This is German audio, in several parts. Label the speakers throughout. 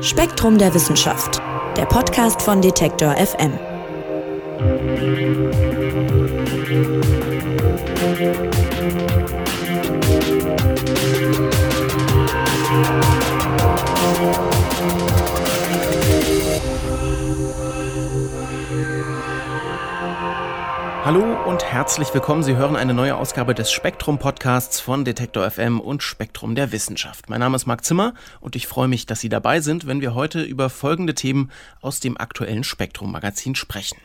Speaker 1: Spektrum der Wissenschaft, der Podcast von Detektor FM.
Speaker 2: Hallo und herzlich willkommen. Sie hören eine neue Ausgabe des Spektrum Podcasts von Detektor FM und Spektrum der Wissenschaft. Mein Name ist Marc Zimmer und ich freue mich, dass Sie dabei sind, wenn wir heute über folgende Themen aus dem aktuellen Spektrum Magazin sprechen.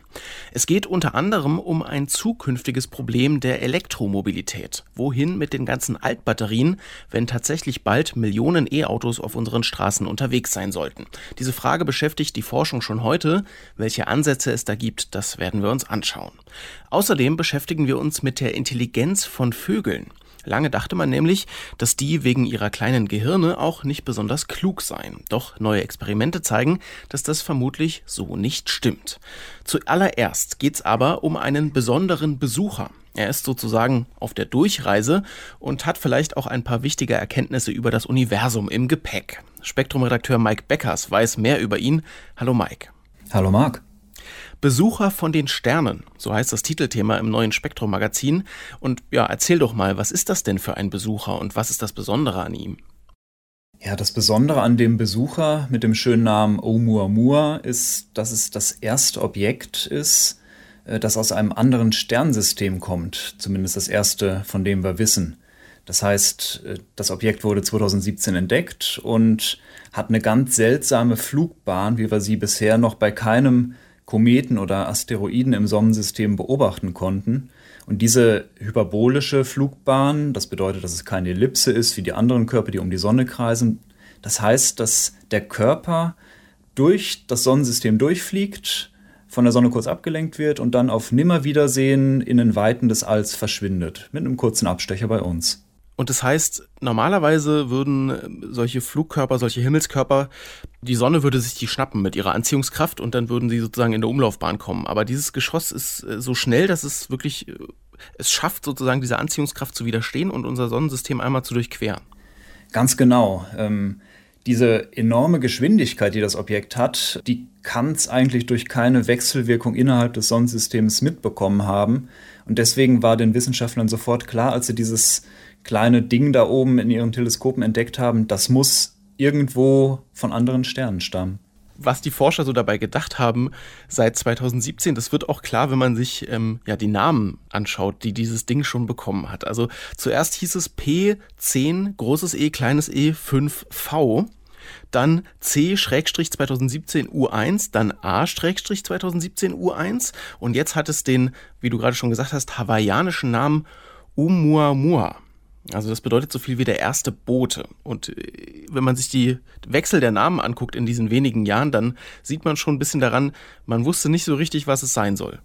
Speaker 2: Es geht unter anderem um ein zukünftiges Problem der Elektromobilität. Wohin mit den ganzen Altbatterien, wenn tatsächlich bald Millionen E-Autos auf unseren Straßen unterwegs sein sollten? Diese Frage beschäftigt die Forschung schon heute. Welche Ansätze es da gibt, das werden wir uns anschauen. Außerdem beschäftigen wir uns mit der Intelligenz von Vögeln. Lange dachte man nämlich, dass die wegen ihrer kleinen Gehirne auch nicht besonders klug seien. Doch neue Experimente zeigen, dass das vermutlich so nicht stimmt. Zuallererst geht's aber um einen besonderen Besucher. Er ist sozusagen auf der Durchreise und hat vielleicht auch ein paar wichtige Erkenntnisse über das Universum im Gepäck. Spektrumredakteur Mike Beckers weiß mehr über ihn. Hallo Mike.
Speaker 3: Hallo Marc.
Speaker 2: Besucher von den Sternen, so heißt das Titelthema im neuen Spektrum-Magazin. Und ja, erzähl doch mal, was ist das denn für ein Besucher und was ist das Besondere an ihm?
Speaker 3: Ja, das Besondere an dem Besucher mit dem schönen Namen Oumuamua ist, dass es das erste Objekt ist, äh, das aus einem anderen Sternsystem kommt, zumindest das erste, von dem wir wissen. Das heißt, äh, das Objekt wurde 2017 entdeckt und hat eine ganz seltsame Flugbahn, wie wir sie bisher noch bei keinem Kometen oder Asteroiden im Sonnensystem beobachten konnten. Und diese hyperbolische Flugbahn, das bedeutet, dass es keine Ellipse ist wie die anderen Körper, die um die Sonne kreisen. Das heißt, dass der Körper durch das Sonnensystem durchfliegt, von der Sonne kurz abgelenkt wird und dann auf Nimmerwiedersehen in den Weiten des Alls verschwindet, mit einem kurzen Abstecher bei uns.
Speaker 2: Und das heißt, normalerweise würden äh, solche Flugkörper, solche Himmelskörper, die Sonne würde sich die schnappen mit ihrer Anziehungskraft und dann würden sie sozusagen in der Umlaufbahn kommen. Aber dieses Geschoss ist äh, so schnell, dass es wirklich, äh, es schafft sozusagen diese Anziehungskraft zu widerstehen und unser Sonnensystem einmal zu durchqueren.
Speaker 3: Ganz genau. Ähm, diese enorme Geschwindigkeit, die das Objekt hat, die kann es eigentlich durch keine Wechselwirkung innerhalb des Sonnensystems mitbekommen haben. Und deswegen war den Wissenschaftlern sofort klar, als sie dieses kleine Ding da oben in ihren Teleskopen entdeckt haben, das muss irgendwo von anderen Sternen stammen.
Speaker 2: Was die Forscher so dabei gedacht haben seit 2017, das wird auch klar, wenn man sich ähm, ja die Namen anschaut, die dieses Ding schon bekommen hat. Also zuerst hieß es P10 großes E kleines E 5V dann C-2017 U1, dann A-2017 U1 und jetzt hat es den, wie du gerade schon gesagt hast, hawaiianischen Namen Umuamua. Also das bedeutet so viel wie der erste Bote. Und äh, wenn man sich die Wechsel der Namen anguckt in diesen wenigen Jahren, dann sieht man schon ein bisschen daran, man wusste nicht so richtig, was es sein soll.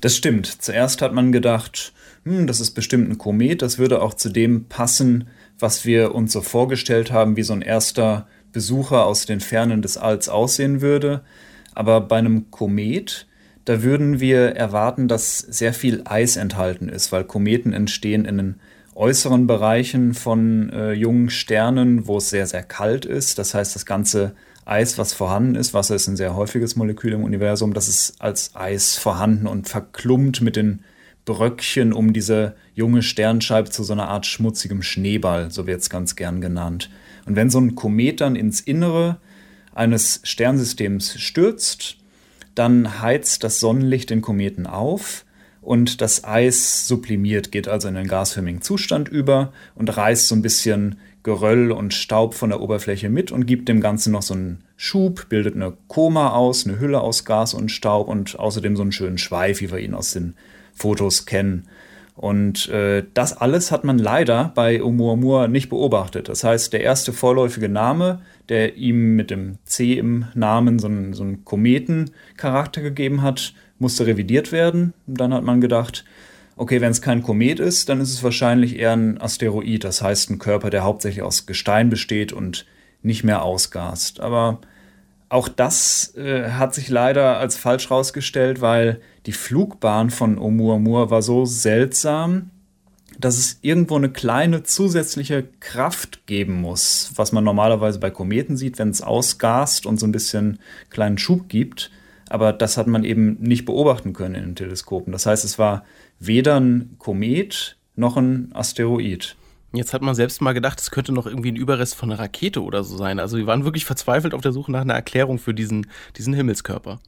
Speaker 3: Das stimmt. Zuerst hat man gedacht, hm, das ist bestimmt ein Komet, das würde auch zu dem passen, was wir uns so vorgestellt haben, wie so ein erster Besucher aus den Fernen des Alls aussehen würde. Aber bei einem Komet, da würden wir erwarten, dass sehr viel Eis enthalten ist, weil Kometen entstehen in den äußeren Bereichen von äh, jungen Sternen, wo es sehr, sehr kalt ist. Das heißt, das ganze Eis, was vorhanden ist, Wasser ist ein sehr häufiges Molekül im Universum, das ist als Eis vorhanden und verklumpt mit den Bröckchen um diese junge Sternscheibe zu so einer Art schmutzigem Schneeball, so wird es ganz gern genannt. Und wenn so ein Komet dann ins Innere eines Sternsystems stürzt, dann heizt das Sonnenlicht den Kometen auf und das Eis sublimiert, geht also in den gasförmigen Zustand über und reißt so ein bisschen Geröll und Staub von der Oberfläche mit und gibt dem Ganzen noch so einen Schub, bildet eine Koma aus, eine Hülle aus Gas und Staub und außerdem so einen schönen Schweif, wie wir ihn aus den Fotos kennen. Und äh, das alles hat man leider bei Oumuamua nicht beobachtet. Das heißt, der erste vorläufige Name, der ihm mit dem C im Namen so einen, so einen Kometencharakter gegeben hat, musste revidiert werden. Und dann hat man gedacht, okay, wenn es kein Komet ist, dann ist es wahrscheinlich eher ein Asteroid, das heißt ein Körper, der hauptsächlich aus Gestein besteht und nicht mehr ausgast. Aber auch das äh, hat sich leider als falsch herausgestellt, weil die Flugbahn von Oumuamua war so seltsam, dass es irgendwo eine kleine zusätzliche Kraft geben muss, was man normalerweise bei Kometen sieht, wenn es ausgast und so ein bisschen kleinen Schub gibt. Aber das hat man eben nicht beobachten können in den Teleskopen. Das heißt, es war weder ein Komet noch ein Asteroid.
Speaker 2: Jetzt hat man selbst mal gedacht, es könnte noch irgendwie ein Überrest von einer Rakete oder so sein. Also wir waren wirklich verzweifelt auf der Suche nach einer Erklärung für diesen, diesen Himmelskörper.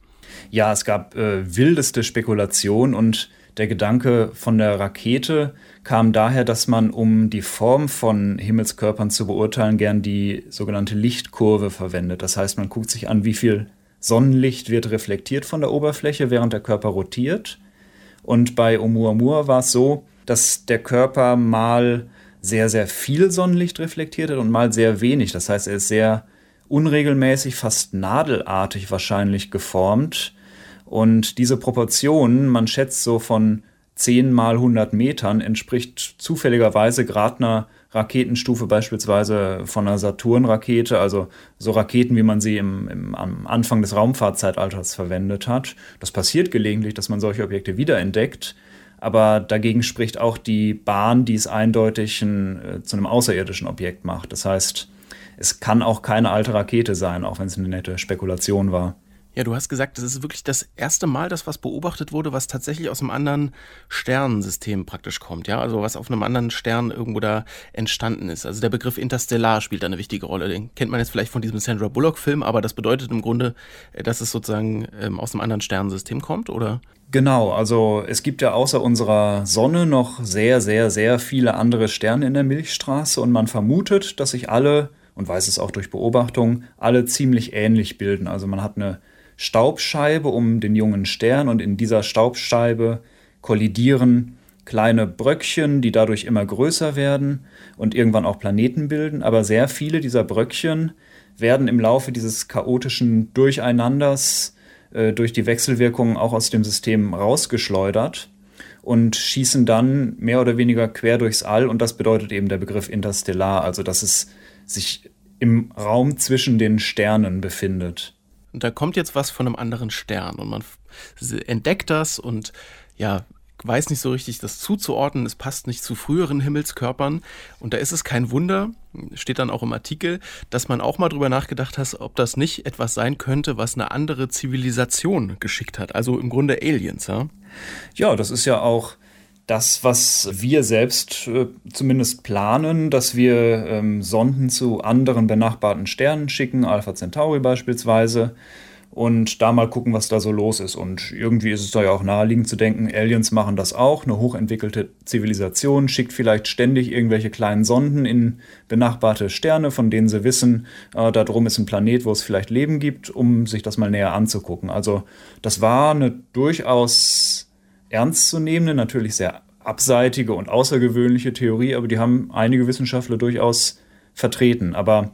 Speaker 3: Ja, es gab äh, wildeste Spekulationen und der Gedanke von der Rakete kam daher, dass man, um die Form von Himmelskörpern zu beurteilen, gern die sogenannte Lichtkurve verwendet. Das heißt, man guckt sich an, wie viel Sonnenlicht wird reflektiert von der Oberfläche, während der Körper rotiert. Und bei Oumuamua war es so, dass der Körper mal sehr, sehr viel Sonnenlicht reflektiert hat und mal sehr wenig. Das heißt, er ist sehr unregelmäßig, fast nadelartig wahrscheinlich geformt. Und diese Proportionen, man schätzt so von 10 mal 100 Metern, entspricht zufälligerweise gerade einer Raketenstufe beispielsweise von einer Saturn-Rakete, also so Raketen, wie man sie im, im, am Anfang des Raumfahrtzeitalters verwendet hat. Das passiert gelegentlich, dass man solche Objekte wiederentdeckt. Aber dagegen spricht auch die Bahn, die es eindeutig ein, äh, zu einem außerirdischen Objekt macht. Das heißt, es kann auch keine alte Rakete sein, auch wenn es eine nette Spekulation war.
Speaker 2: Ja, du hast gesagt, das ist wirklich das erste Mal, dass was beobachtet wurde, was tatsächlich aus einem anderen Sternensystem praktisch kommt, ja, also was auf einem anderen Stern irgendwo da entstanden ist. Also der Begriff Interstellar spielt da eine wichtige Rolle. Den kennt man jetzt vielleicht von diesem Sandra Bullock-Film, aber das bedeutet im Grunde, äh, dass es sozusagen ähm, aus einem anderen Sternensystem kommt, oder?
Speaker 3: Genau, also es gibt ja außer unserer Sonne noch sehr, sehr, sehr viele andere Sterne in der Milchstraße und man vermutet, dass sich alle, und weiß es auch durch Beobachtung, alle ziemlich ähnlich bilden. Also man hat eine Staubscheibe um den jungen Stern und in dieser Staubscheibe kollidieren kleine Bröckchen, die dadurch immer größer werden und irgendwann auch Planeten bilden. Aber sehr viele dieser Bröckchen werden im Laufe dieses chaotischen Durcheinanders äh, durch die Wechselwirkungen auch aus dem System rausgeschleudert und schießen dann mehr oder weniger quer durchs All. Und das bedeutet eben der Begriff interstellar, also dass es sich im Raum zwischen den Sternen befindet.
Speaker 2: Und da kommt jetzt was von einem anderen Stern und man entdeckt das und ja, weiß nicht so richtig, das zuzuordnen. Es passt nicht zu früheren Himmelskörpern. Und da ist es kein Wunder, steht dann auch im Artikel, dass man auch mal drüber nachgedacht hat, ob das nicht etwas sein könnte, was eine andere Zivilisation geschickt hat. Also im Grunde Aliens, ja?
Speaker 3: Ja, das ist ja auch das, was wir selbst äh, zumindest planen, dass wir ähm, Sonden zu anderen benachbarten Sternen schicken, Alpha Centauri beispielsweise, und da mal gucken, was da so los ist. Und irgendwie ist es da ja auch naheliegend zu denken, Aliens machen das auch, eine hochentwickelte Zivilisation schickt vielleicht ständig irgendwelche kleinen Sonden in benachbarte Sterne, von denen sie wissen, äh, da drum ist ein Planet, wo es vielleicht Leben gibt, um sich das mal näher anzugucken. Also das war eine durchaus ernstzunehmende, natürlich sehr abseitige und außergewöhnliche Theorie, aber die haben einige Wissenschaftler durchaus vertreten. Aber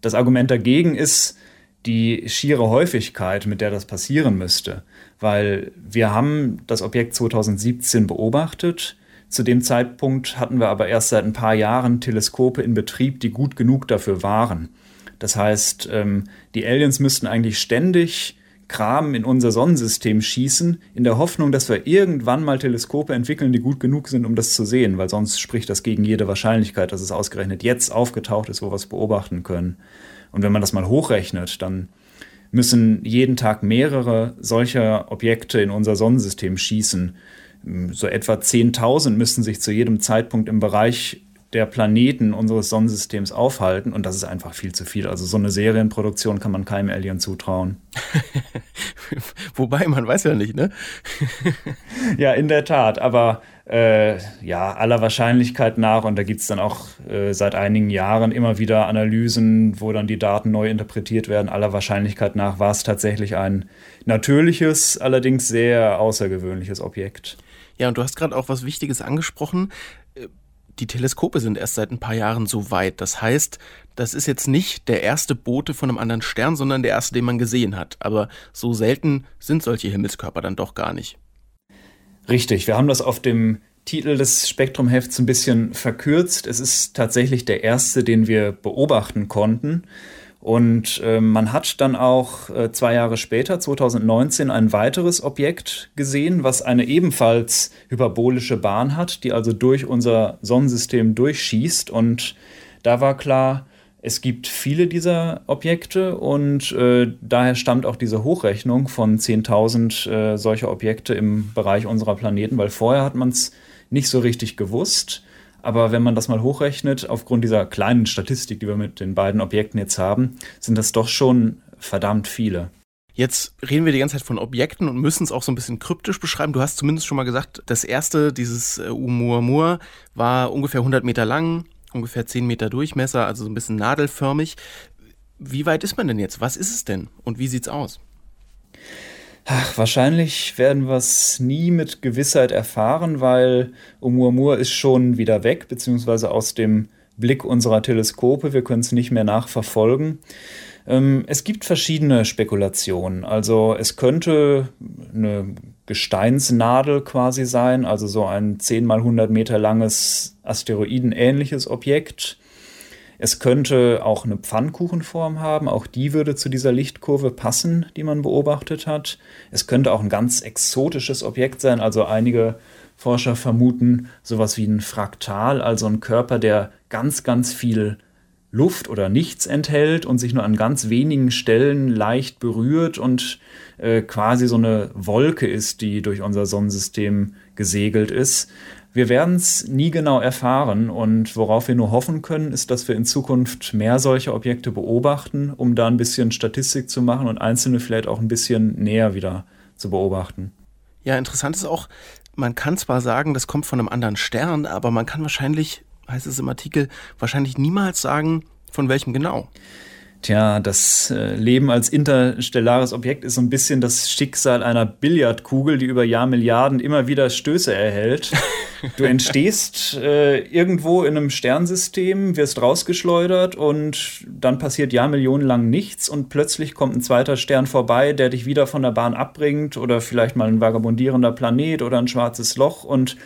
Speaker 3: das Argument dagegen ist die schiere Häufigkeit, mit der das passieren müsste, weil wir haben das Objekt 2017 beobachtet. Zu dem Zeitpunkt hatten wir aber erst seit ein paar Jahren Teleskope in Betrieb, die gut genug dafür waren. Das heißt, ähm, die Aliens müssten eigentlich ständig Kram in unser Sonnensystem schießen, in der Hoffnung, dass wir irgendwann mal Teleskope entwickeln, die gut genug sind, um das zu sehen, weil sonst spricht das gegen jede Wahrscheinlichkeit, dass es ausgerechnet jetzt aufgetaucht ist, wo wir es beobachten können. Und wenn man das mal hochrechnet, dann müssen jeden Tag mehrere solcher Objekte in unser Sonnensystem schießen. So etwa 10.000 müssen sich zu jedem Zeitpunkt im Bereich der Planeten unseres Sonnensystems aufhalten und das ist einfach viel zu viel. Also so eine Serienproduktion kann man keinem Alien zutrauen.
Speaker 2: Wobei, man weiß ja nicht, ne?
Speaker 3: ja, in der Tat, aber äh, ja, aller Wahrscheinlichkeit nach, und da gibt es dann auch äh, seit einigen Jahren immer wieder Analysen, wo dann die Daten neu interpretiert werden, aller Wahrscheinlichkeit nach war es tatsächlich ein natürliches, allerdings sehr außergewöhnliches Objekt.
Speaker 2: Ja, und du hast gerade auch was Wichtiges angesprochen die Teleskope sind erst seit ein paar Jahren so weit. Das heißt, das ist jetzt nicht der erste Bote von einem anderen Stern, sondern der erste, den man gesehen hat. Aber so selten sind solche Himmelskörper dann doch gar nicht.
Speaker 3: Richtig, wir haben das auf dem Titel des Spektrumhefts ein bisschen verkürzt. Es ist tatsächlich der erste, den wir beobachten konnten. Und äh, man hat dann auch äh, zwei Jahre später, 2019, ein weiteres Objekt gesehen, was eine ebenfalls hyperbolische Bahn hat, die also durch unser Sonnensystem durchschießt. Und da war klar, es gibt viele dieser Objekte und äh, daher stammt auch diese Hochrechnung von 10.000 äh, solcher Objekte im Bereich unserer Planeten, weil vorher hat man es nicht so richtig gewusst. Aber wenn man das mal hochrechnet, aufgrund dieser kleinen Statistik, die wir mit den beiden Objekten jetzt haben, sind das doch schon verdammt viele.
Speaker 2: Jetzt reden wir die ganze Zeit von Objekten und müssen es auch so ein bisschen kryptisch beschreiben. Du hast zumindest schon mal gesagt, das erste, dieses äh, Oumuamua, war ungefähr 100 Meter lang, ungefähr 10 Meter Durchmesser, also so ein bisschen nadelförmig. Wie weit ist man denn jetzt? Was ist es denn? Und wie sieht's aus?
Speaker 3: Ach, wahrscheinlich werden wir es nie mit Gewissheit erfahren, weil Oumuamua ist schon wieder weg, beziehungsweise aus dem Blick unserer Teleskope. Wir können es nicht mehr nachverfolgen. Ähm, es gibt verschiedene Spekulationen. Also es könnte eine Gesteinsnadel quasi sein, also so ein 10 mal 100 Meter langes Asteroidenähnliches Objekt. Es könnte auch eine Pfannkuchenform haben, auch die würde zu dieser Lichtkurve passen, die man beobachtet hat. Es könnte auch ein ganz exotisches Objekt sein, also einige Forscher vermuten sowas wie ein Fraktal, also ein Körper, der ganz, ganz viel Luft oder nichts enthält und sich nur an ganz wenigen Stellen leicht berührt und äh, quasi so eine Wolke ist, die durch unser Sonnensystem gesegelt ist. Wir werden es nie genau erfahren und worauf wir nur hoffen können, ist, dass wir in Zukunft mehr solche Objekte beobachten, um da ein bisschen Statistik zu machen und einzelne vielleicht auch ein bisschen näher wieder zu beobachten.
Speaker 2: Ja, interessant ist auch, man kann zwar sagen, das kommt von einem anderen Stern, aber man kann wahrscheinlich heißt es im Artikel, wahrscheinlich niemals sagen, von welchem genau.
Speaker 3: Tja, das äh, Leben als interstellares Objekt ist so ein bisschen das Schicksal einer Billardkugel, die über Jahrmilliarden immer wieder Stöße erhält. Du entstehst äh, irgendwo in einem Sternsystem, wirst rausgeschleudert und dann passiert Jahrmillionen lang nichts und plötzlich kommt ein zweiter Stern vorbei, der dich wieder von der Bahn abbringt oder vielleicht mal ein vagabundierender Planet oder ein schwarzes Loch und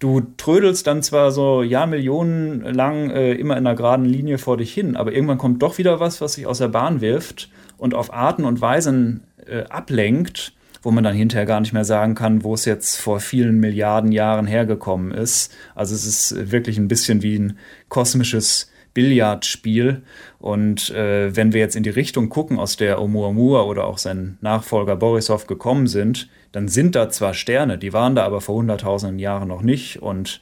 Speaker 3: du trödelst dann zwar so Jahrmillionen lang äh, immer in einer geraden Linie vor dich hin, aber irgendwann kommt doch wieder was, was sich aus der Bahn wirft und auf Arten und Weisen äh, ablenkt, wo man dann hinterher gar nicht mehr sagen kann, wo es jetzt vor vielen Milliarden Jahren hergekommen ist. Also es ist wirklich ein bisschen wie ein kosmisches Billardspiel. Und äh, wenn wir jetzt in die Richtung gucken, aus der Oumuamua oder auch sein Nachfolger Borisov gekommen sind, dann sind da zwar Sterne, die waren da aber vor hunderttausenden Jahren noch nicht. Und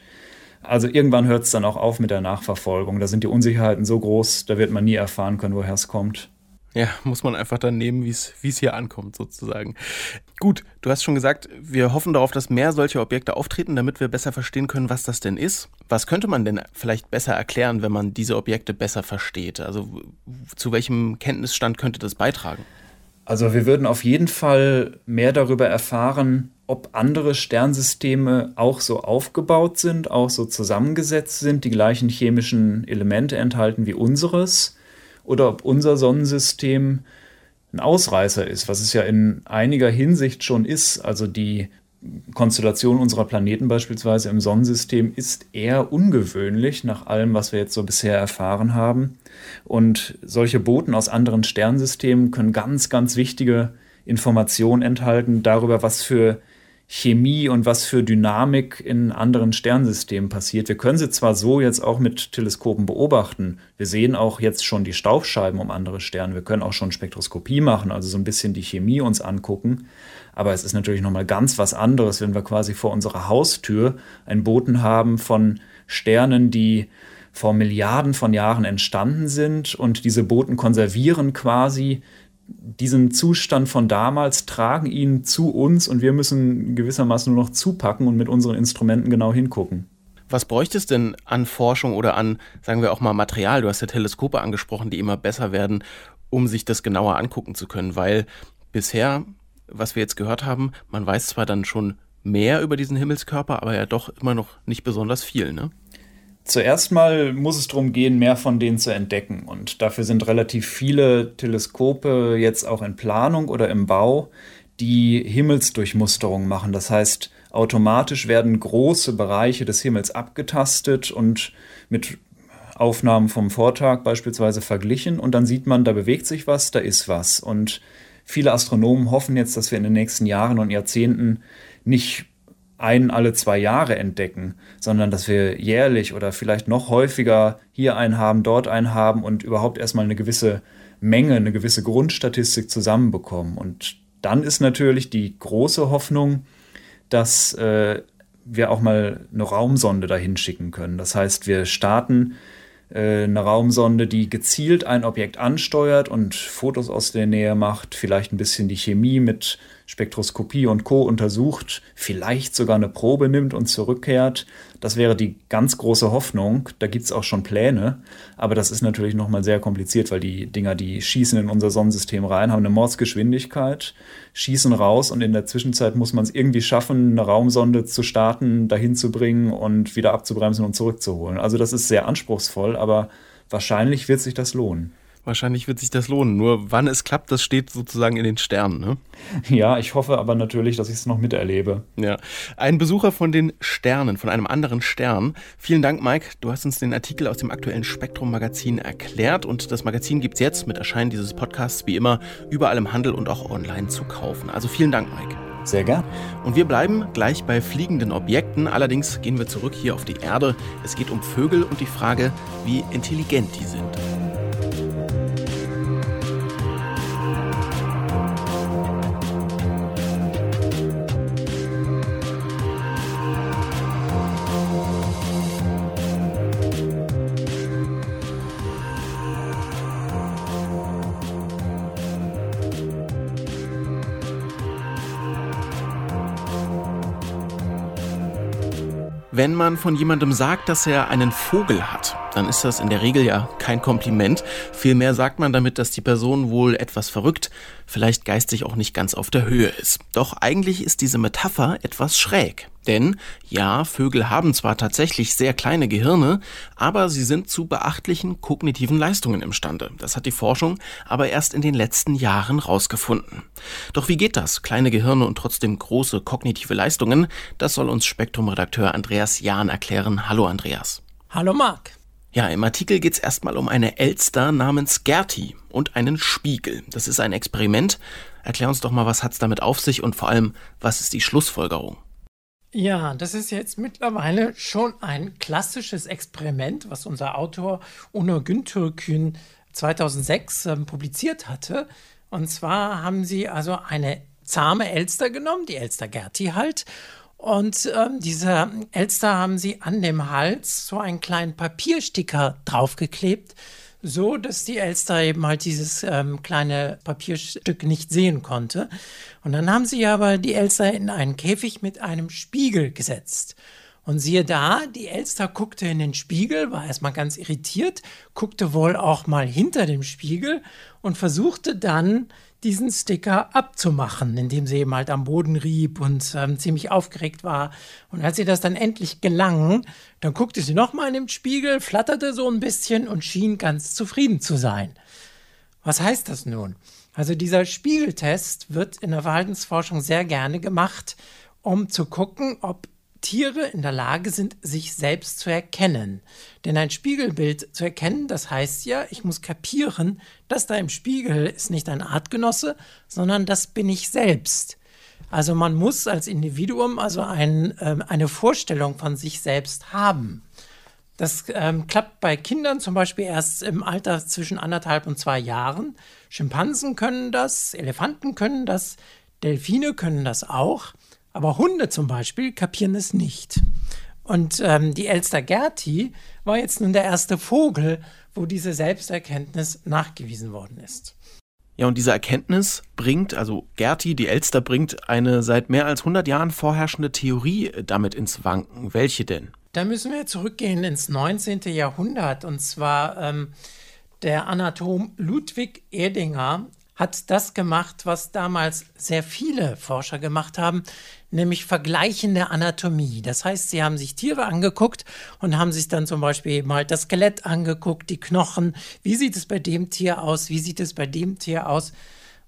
Speaker 3: also irgendwann hört es dann auch auf mit der Nachverfolgung. Da sind die Unsicherheiten so groß, da wird man nie erfahren können, woher es kommt.
Speaker 2: Ja, muss man einfach dann nehmen, wie es hier ankommt, sozusagen. Gut, du hast schon gesagt, wir hoffen darauf, dass mehr solche Objekte auftreten, damit wir besser verstehen können, was das denn ist. Was könnte man denn vielleicht besser erklären, wenn man diese Objekte besser versteht? Also zu welchem Kenntnisstand könnte das beitragen?
Speaker 3: Also wir würden auf jeden Fall mehr darüber erfahren, ob andere Sternsysteme auch so aufgebaut sind, auch so zusammengesetzt sind, die gleichen chemischen Elemente enthalten wie unseres oder ob unser Sonnensystem ein Ausreißer ist, was es ja in einiger Hinsicht schon ist. Also die Konstellation unserer Planeten beispielsweise im Sonnensystem ist eher ungewöhnlich nach allem, was wir jetzt so bisher erfahren haben. Und solche Boten aus anderen Sternsystemen können ganz, ganz wichtige Informationen enthalten darüber, was für Chemie und was für Dynamik in anderen Sternsystemen passiert. Wir können sie zwar so jetzt auch mit Teleskopen beobachten. Wir sehen auch jetzt schon die Staubscheiben um andere Sterne. Wir können auch schon Spektroskopie machen, also so ein bisschen die Chemie uns angucken. Aber es ist natürlich nochmal ganz was anderes, wenn wir quasi vor unserer Haustür einen Boten haben von Sternen, die vor Milliarden von Jahren entstanden sind und diese Boten konservieren quasi diesen Zustand von damals, tragen ihn zu uns und wir müssen gewissermaßen nur noch zupacken und mit unseren Instrumenten genau hingucken.
Speaker 2: Was bräuchte es denn an Forschung oder an, sagen wir auch mal, Material? Du hast ja Teleskope angesprochen, die immer besser werden, um sich das genauer angucken zu können, weil bisher, was wir jetzt gehört haben, man weiß zwar dann schon mehr über diesen Himmelskörper, aber ja doch immer noch nicht besonders viel, ne?
Speaker 3: Zuerst mal muss es darum gehen, mehr von denen zu entdecken. Und dafür sind relativ viele Teleskope jetzt auch in Planung oder im Bau, die Himmelsdurchmusterung machen. Das heißt, automatisch werden große Bereiche des Himmels abgetastet und mit Aufnahmen vom Vortag beispielsweise verglichen und dann sieht man, da bewegt sich was, da ist was. Und viele Astronomen hoffen jetzt, dass wir in den nächsten Jahren und Jahrzehnten nicht einen alle zwei Jahre entdecken, sondern dass wir jährlich oder vielleicht noch häufiger hier einen haben, dort einen haben und überhaupt erstmal eine gewisse Menge, eine gewisse Grundstatistik zusammenbekommen. Und dann ist natürlich die große Hoffnung, dass äh, wir auch mal eine Raumsonde dahin schicken können. Das heißt, wir starten äh, eine Raumsonde, die gezielt ein Objekt ansteuert und Fotos aus der Nähe macht, vielleicht ein bisschen die Chemie mit Spektroskopie und Co. untersucht, vielleicht sogar eine Probe nimmt und zurückkehrt. Das wäre die ganz große Hoffnung. Da gibt es auch schon Pläne, aber das ist natürlich nochmal sehr kompliziert, weil die Dinger, die schießen in unser Sonnensystem rein, haben eine Mordsgeschwindigkeit, schießen raus und in der Zwischenzeit muss man es irgendwie schaffen, eine Raumsonde zu starten, dahin zu bringen und wieder abzubremsen und zurückzuholen. Also das ist sehr anspruchsvoll, aber wahrscheinlich wird sich das lohnen.
Speaker 2: Wahrscheinlich wird sich das lohnen. Nur wann es klappt, das steht sozusagen in den Sternen. Ne?
Speaker 3: Ja, ich hoffe aber natürlich, dass ich es noch miterlebe.
Speaker 2: Ja. Ein Besucher von den Sternen, von einem anderen Stern. Vielen Dank, Mike. Du hast uns den Artikel aus dem aktuellen Spektrum-Magazin erklärt. Und das Magazin gibt es jetzt mit Erscheinen dieses Podcasts wie immer überall im Handel und auch online zu kaufen. Also vielen Dank, Mike.
Speaker 3: Sehr gern.
Speaker 2: Und wir bleiben gleich bei fliegenden Objekten. Allerdings gehen wir zurück hier auf die Erde. Es geht um Vögel und die Frage, wie intelligent die sind. Wenn man von jemandem sagt, dass er einen Vogel hat, dann ist das in der Regel ja kein Kompliment. Vielmehr sagt man damit, dass die Person wohl etwas verrückt, vielleicht geistig auch nicht ganz auf der Höhe ist. Doch eigentlich ist diese Metapher etwas schräg. Denn ja, Vögel haben zwar tatsächlich sehr kleine Gehirne, aber sie sind zu beachtlichen kognitiven Leistungen imstande. Das hat die Forschung aber erst in den letzten Jahren rausgefunden. Doch wie geht das? Kleine Gehirne und trotzdem große kognitive Leistungen? Das soll uns Spektrum-Redakteur Andreas Jahn erklären. Hallo Andreas.
Speaker 4: Hallo Marc.
Speaker 2: Ja, im Artikel geht es erstmal um eine Elster namens Gerti und einen Spiegel. Das ist ein Experiment. Erklär uns doch mal, was hat es damit auf sich und vor allem, was ist die Schlussfolgerung?
Speaker 4: Ja, das ist jetzt mittlerweile schon ein klassisches Experiment, was unser Autor Uno Güntürkün 2006 äh, publiziert hatte. Und zwar haben sie also eine zahme Elster genommen, die Elster Gerti halt, und ähm, diese Elster haben sie an dem Hals so einen kleinen Papiersticker draufgeklebt, so dass die Elster eben halt dieses ähm, kleine Papierstück nicht sehen konnte. Und dann haben sie aber die Elster in einen Käfig mit einem Spiegel gesetzt. Und siehe da, die Elster guckte in den Spiegel, war erstmal ganz irritiert, guckte wohl auch mal hinter dem Spiegel und versuchte dann diesen Sticker abzumachen, indem sie eben halt am Boden rieb und ähm, ziemlich aufgeregt war. Und als ihr das dann endlich gelang, dann guckte sie nochmal in den Spiegel, flatterte so ein bisschen und schien ganz zufrieden zu sein. Was heißt das nun? Also dieser Spiegeltest wird in der Verhaltensforschung sehr gerne gemacht, um zu gucken, ob Tiere in der Lage sind, sich selbst zu erkennen. Denn ein Spiegelbild zu erkennen, das heißt ja, ich muss kapieren, dass da im Spiegel ist nicht ein Artgenosse, sondern das bin ich selbst. Also man muss als Individuum also ein, äh, eine Vorstellung von sich selbst haben. Das ähm, klappt bei Kindern zum Beispiel erst im Alter zwischen anderthalb und zwei Jahren. Schimpansen können das, Elefanten können das, Delfine können das auch. Aber Hunde zum Beispiel kapieren es nicht. Und ähm, die Elster Gerti war jetzt nun der erste Vogel, wo diese Selbsterkenntnis nachgewiesen worden ist.
Speaker 2: Ja, und diese Erkenntnis bringt, also Gerti, die Elster, bringt eine seit mehr als 100 Jahren vorherrschende Theorie damit ins Wanken. Welche denn?
Speaker 4: Da müssen wir zurückgehen ins 19. Jahrhundert. Und zwar ähm, der Anatom Ludwig Erdinger hat das gemacht, was damals sehr viele Forscher gemacht haben, nämlich vergleichende Anatomie. Das heißt, sie haben sich Tiere angeguckt und haben sich dann zum Beispiel mal das Skelett angeguckt, die Knochen. Wie sieht es bei dem Tier aus? Wie sieht es bei dem Tier aus?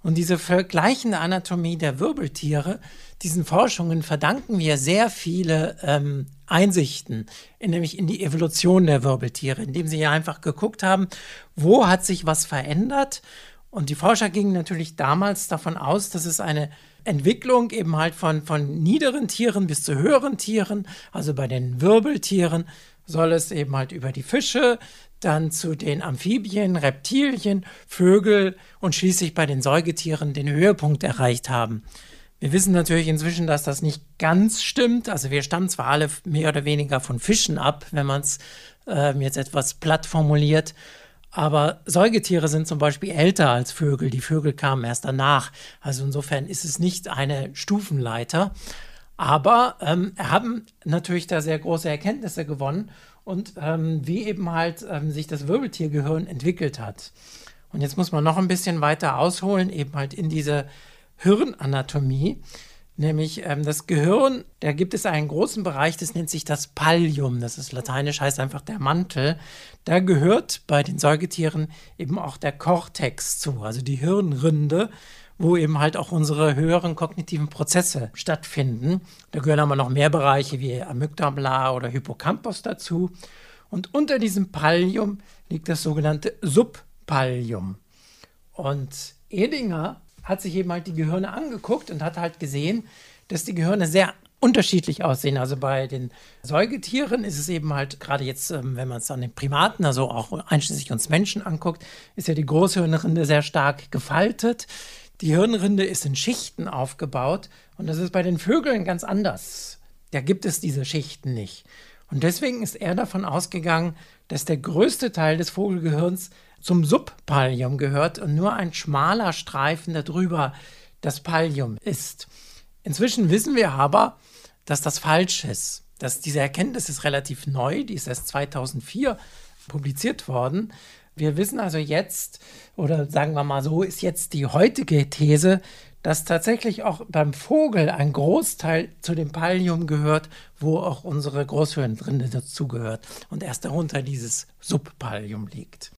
Speaker 4: Und diese vergleichende Anatomie der Wirbeltiere, diesen Forschungen verdanken wir sehr viele ähm, Einsichten, in, nämlich in die Evolution der Wirbeltiere, indem sie ja einfach geguckt haben, wo hat sich was verändert. Und die Forscher gingen natürlich damals davon aus, dass es eine Entwicklung eben halt von, von niederen Tieren bis zu höheren Tieren, also bei den Wirbeltieren soll es eben halt über die Fische, dann zu den Amphibien, Reptilien, Vögel und schließlich bei den Säugetieren den Höhepunkt erreicht haben. Wir wissen natürlich inzwischen, dass das nicht ganz stimmt. Also wir stammen zwar alle mehr oder weniger von Fischen ab, wenn man es äh, jetzt etwas platt formuliert, aber Säugetiere sind zum Beispiel älter als Vögel. Die Vögel kamen erst danach. Also insofern ist es nicht eine Stufenleiter. Aber ähm, haben natürlich da sehr große Erkenntnisse gewonnen und ähm, wie eben halt ähm, sich das Wirbeltiergehirn entwickelt hat. Und jetzt muss man noch ein bisschen weiter ausholen, eben halt in diese Hirnanatomie. Nämlich ähm, das Gehirn, da gibt es einen großen Bereich, das nennt sich das Pallium. Das ist lateinisch, heißt einfach der Mantel. Da gehört bei den Säugetieren eben auch der Kortex zu, also die Hirnrinde wo eben halt auch unsere höheren kognitiven Prozesse stattfinden. Da gehören aber noch mehr Bereiche wie Amygdala oder Hippocampus dazu. Und unter diesem Pallium liegt das sogenannte Subpallium. Und Edinger hat sich eben halt die Gehirne angeguckt und hat halt gesehen, dass die Gehirne sehr unterschiedlich aussehen. Also bei den Säugetieren ist es eben halt, gerade jetzt, ähm, wenn man es an den Primaten, also auch einschließlich uns Menschen anguckt, ist ja die Großhirnrinde sehr stark gefaltet. Die Hirnrinde ist in Schichten aufgebaut und das ist bei den Vögeln ganz anders. Da gibt es diese Schichten nicht. Und deswegen ist er davon ausgegangen, dass der größte Teil des Vogelgehirns zum Subpallium gehört und nur ein schmaler Streifen darüber das Pallium ist. Inzwischen wissen wir aber, dass das falsch ist. Dass diese Erkenntnis ist relativ neu, die ist erst 2004 publiziert worden. Wir wissen also jetzt, oder sagen wir mal so, ist jetzt die heutige These, dass tatsächlich auch beim Vogel ein Großteil zu dem Pallium gehört, wo auch unsere Großhirnrinde dazugehört und erst darunter dieses Subpallium liegt.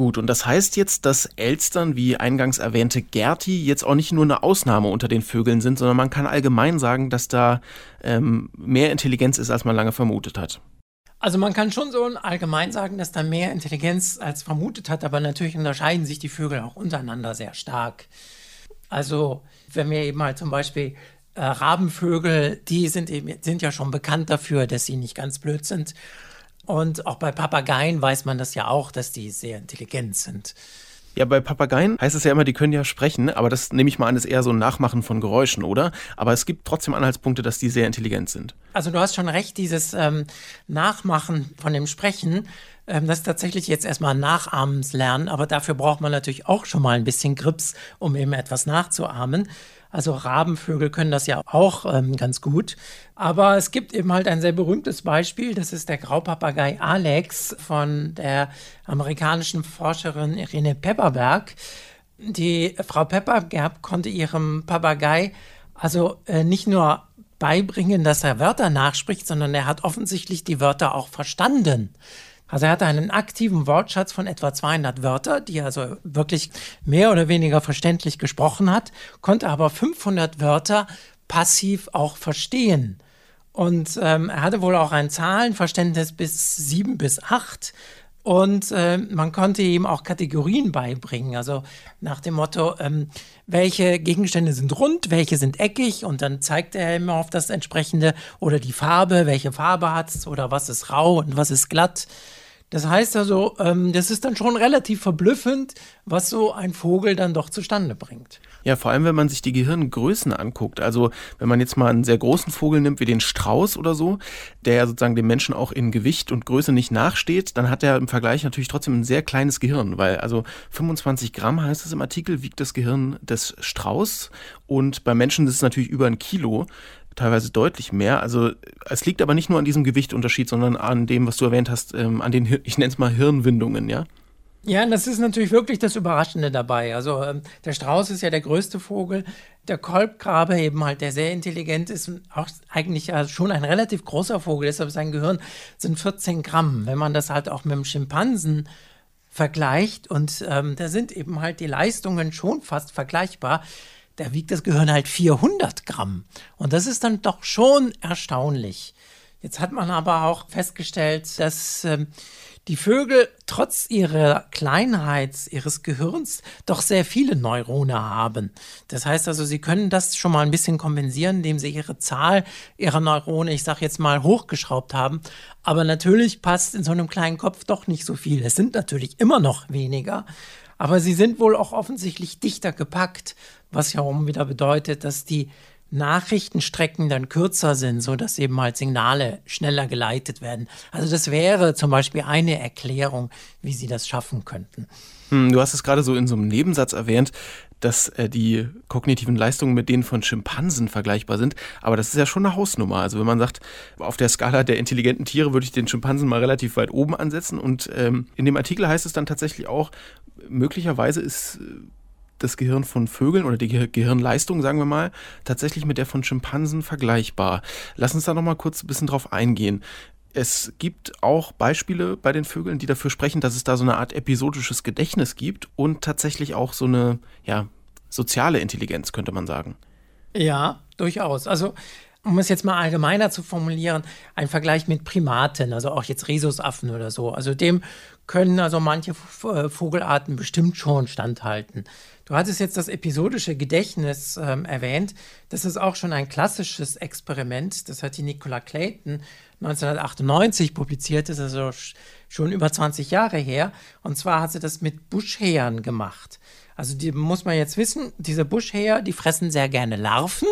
Speaker 2: Gut, und das heißt jetzt, dass Elstern, wie eingangs erwähnte Gerti, jetzt auch nicht nur eine Ausnahme unter den Vögeln sind, sondern man kann allgemein sagen, dass da ähm, mehr Intelligenz ist, als man lange vermutet hat.
Speaker 4: Also man kann schon so allgemein sagen, dass da mehr Intelligenz als vermutet hat, aber natürlich unterscheiden sich die Vögel auch untereinander sehr stark. Also wenn wir eben halt zum Beispiel äh, Rabenvögel, die sind, eben, sind ja schon bekannt dafür, dass sie nicht ganz blöd sind. Und auch bei Papageien weiß man das ja auch, dass die sehr intelligent sind.
Speaker 2: Ja, bei Papageien heißt es ja immer, die können ja sprechen, aber das nehme ich mal an, ist eher so ein Nachmachen von Geräuschen, oder? Aber es gibt trotzdem Anhaltspunkte, dass die sehr intelligent sind.
Speaker 4: Also du hast schon recht, dieses ähm, Nachmachen von dem Sprechen, ähm, das ist tatsächlich jetzt erstmal Nachahmenslernen, aber dafür braucht man natürlich auch schon mal ein bisschen Grips, um eben etwas nachzuahmen. Also Rabenvögel können das ja auch ähm, ganz gut. Aber es gibt eben halt ein sehr berühmtes Beispiel. Das ist der Graupapagei Alex von der amerikanischen Forscherin Irene Pepperberg. Die Frau Pepperberg konnte ihrem Papagei also äh, nicht nur beibringen, dass er Wörter nachspricht, sondern er hat offensichtlich die Wörter auch verstanden. Also er hatte einen aktiven Wortschatz von etwa 200 Wörter, die er also wirklich mehr oder weniger verständlich gesprochen hat, konnte aber 500 Wörter passiv auch verstehen. Und ähm, er hatte wohl auch ein Zahlenverständnis bis sieben bis acht. Und äh, man konnte ihm auch Kategorien beibringen. Also nach dem Motto, ähm, welche Gegenstände sind rund, welche sind eckig. Und dann zeigt er immer auf das entsprechende oder die Farbe, welche Farbe hat es oder was ist rau und was ist glatt. Das heißt also, ähm, das ist dann schon relativ verblüffend, was so ein Vogel dann doch zustande bringt.
Speaker 2: Ja, vor allem, wenn man sich die Gehirngrößen anguckt. Also, wenn man jetzt mal einen sehr großen Vogel nimmt, wie den Strauß oder so, der ja sozusagen dem Menschen auch in Gewicht und Größe nicht nachsteht, dann hat er im Vergleich natürlich trotzdem ein sehr kleines Gehirn, weil also 25 Gramm heißt es im Artikel, wiegt das Gehirn des Strauß und bei Menschen ist es natürlich über ein Kilo teilweise deutlich mehr. Also es liegt aber nicht nur an diesem Gewichtunterschied, sondern an dem, was du erwähnt hast, ähm, an den, ich nenne es mal Hirnwindungen, ja?
Speaker 4: Ja, das ist natürlich wirklich das Überraschende dabei. Also ähm, der Strauß ist ja der größte Vogel, der Kolbgrabe eben halt, der sehr intelligent ist und auch eigentlich schon ein relativ großer Vogel aber sein Gehirn sind 14 Gramm. Wenn man das halt auch mit dem Schimpansen vergleicht und ähm, da sind eben halt die Leistungen schon fast vergleichbar, da wiegt das Gehirn halt 400 Gramm. Und das ist dann doch schon erstaunlich. Jetzt hat man aber auch festgestellt, dass ähm, die Vögel trotz ihrer Kleinheit ihres Gehirns doch sehr viele Neurone haben. Das heißt also, sie können das schon mal ein bisschen kompensieren, indem sie ihre Zahl ihrer Neurone, ich sage jetzt mal, hochgeschraubt haben. Aber natürlich passt in so einem kleinen Kopf doch nicht so viel. Es sind natürlich immer noch weniger. Aber sie sind wohl auch offensichtlich dichter gepackt, was ja auch wieder bedeutet, dass die Nachrichtenstrecken dann kürzer sind, so dass eben halt Signale schneller geleitet werden. Also das wäre zum Beispiel eine Erklärung, wie sie das schaffen könnten.
Speaker 2: Hm, du hast es gerade so in so einem Nebensatz erwähnt, dass äh, die kognitiven Leistungen mit denen von Schimpansen vergleichbar sind. Aber das ist ja schon eine Hausnummer. Also wenn man sagt, auf der Skala der intelligenten Tiere würde ich den Schimpansen mal relativ weit oben ansetzen. Und ähm, in dem Artikel heißt es dann tatsächlich auch, möglicherweise ist äh, das Gehirn von Vögeln oder die Gehirnleistung, sagen wir mal, tatsächlich mit der von Schimpansen vergleichbar. Lass uns da nochmal kurz ein bisschen drauf eingehen. Es gibt auch Beispiele bei den Vögeln, die dafür sprechen, dass es da so eine Art episodisches Gedächtnis gibt und tatsächlich auch so eine, ja, soziale Intelligenz, könnte man sagen.
Speaker 4: Ja, durchaus. Also um es jetzt mal allgemeiner zu formulieren, ein Vergleich mit Primaten, also auch jetzt Rhesusaffen oder so. Also dem können also manche äh, Vogelarten bestimmt schon standhalten. Du hattest jetzt das episodische Gedächtnis ähm, erwähnt. Das ist auch schon ein klassisches Experiment. Das hat die Nicola Clayton 1998 publiziert. Ist also schon über 20 Jahre her. Und zwar hat sie das mit Buschhähern gemacht. Also die muss man jetzt wissen, diese Buschhäher, die fressen sehr gerne Larven.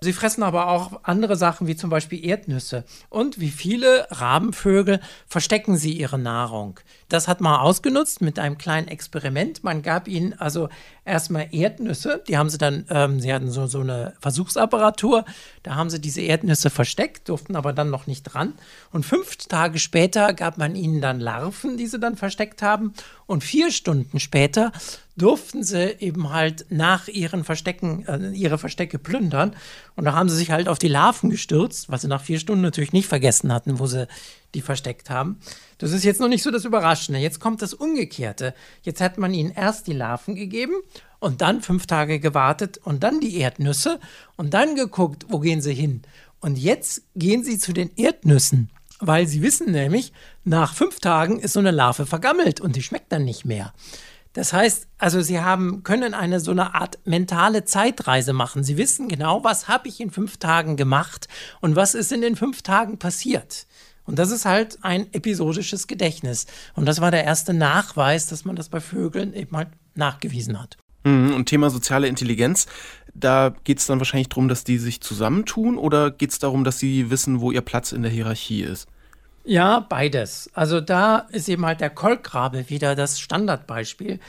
Speaker 4: Sie fressen aber auch andere Sachen wie zum Beispiel Erdnüsse. Und wie viele Rabenvögel verstecken sie ihre Nahrung. Das hat man ausgenutzt mit einem kleinen Experiment. Man gab ihnen also erstmal Erdnüsse. Die haben sie dann, ähm, sie hatten so, so eine Versuchsapparatur. Da haben sie diese Erdnüsse versteckt, durften aber dann noch nicht dran. Und fünf Tage später gab man ihnen dann Larven, die sie dann versteckt haben. Und vier Stunden später durften sie eben halt nach ihren Verstecken, äh, ihre Verstecke plündern. Und da haben sie sich halt auf die Larven gestürzt, was sie nach vier Stunden natürlich nicht vergessen hatten, wo sie die versteckt haben. Das ist jetzt noch nicht so das Überraschende. Jetzt kommt das Umgekehrte. Jetzt hat man ihnen erst die Larven gegeben und dann fünf Tage gewartet und dann die Erdnüsse und dann geguckt, wo gehen sie hin. Und jetzt gehen sie zu den Erdnüssen, weil sie wissen nämlich, nach fünf Tagen ist so eine Larve vergammelt und die schmeckt dann nicht mehr. Das heißt, also sie haben, können eine so eine Art mentale Zeitreise machen. Sie wissen genau, was habe ich in fünf Tagen gemacht und was ist in den fünf Tagen passiert. Und das ist halt ein episodisches Gedächtnis. Und das war der erste Nachweis, dass man das bei Vögeln eben halt nachgewiesen hat.
Speaker 2: Mhm, und Thema soziale Intelligenz, da geht es dann wahrscheinlich darum, dass die sich zusammentun oder geht es darum, dass sie wissen, wo ihr Platz in der Hierarchie ist?
Speaker 4: Ja, beides. Also da ist eben halt der Kolkrabe wieder das Standardbeispiel.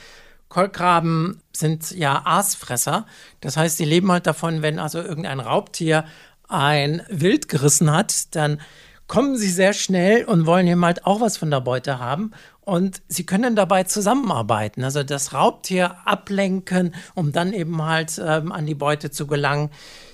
Speaker 4: Kolkraben sind ja Aasfresser. Das heißt, sie leben halt davon, wenn also irgendein Raubtier ein Wild gerissen hat, dann kommen sie sehr schnell und wollen eben halt auch was von der Beute haben. Und sie können dabei zusammenarbeiten, also das Raubtier ablenken, um dann eben halt ähm, an die Beute zu gelangen.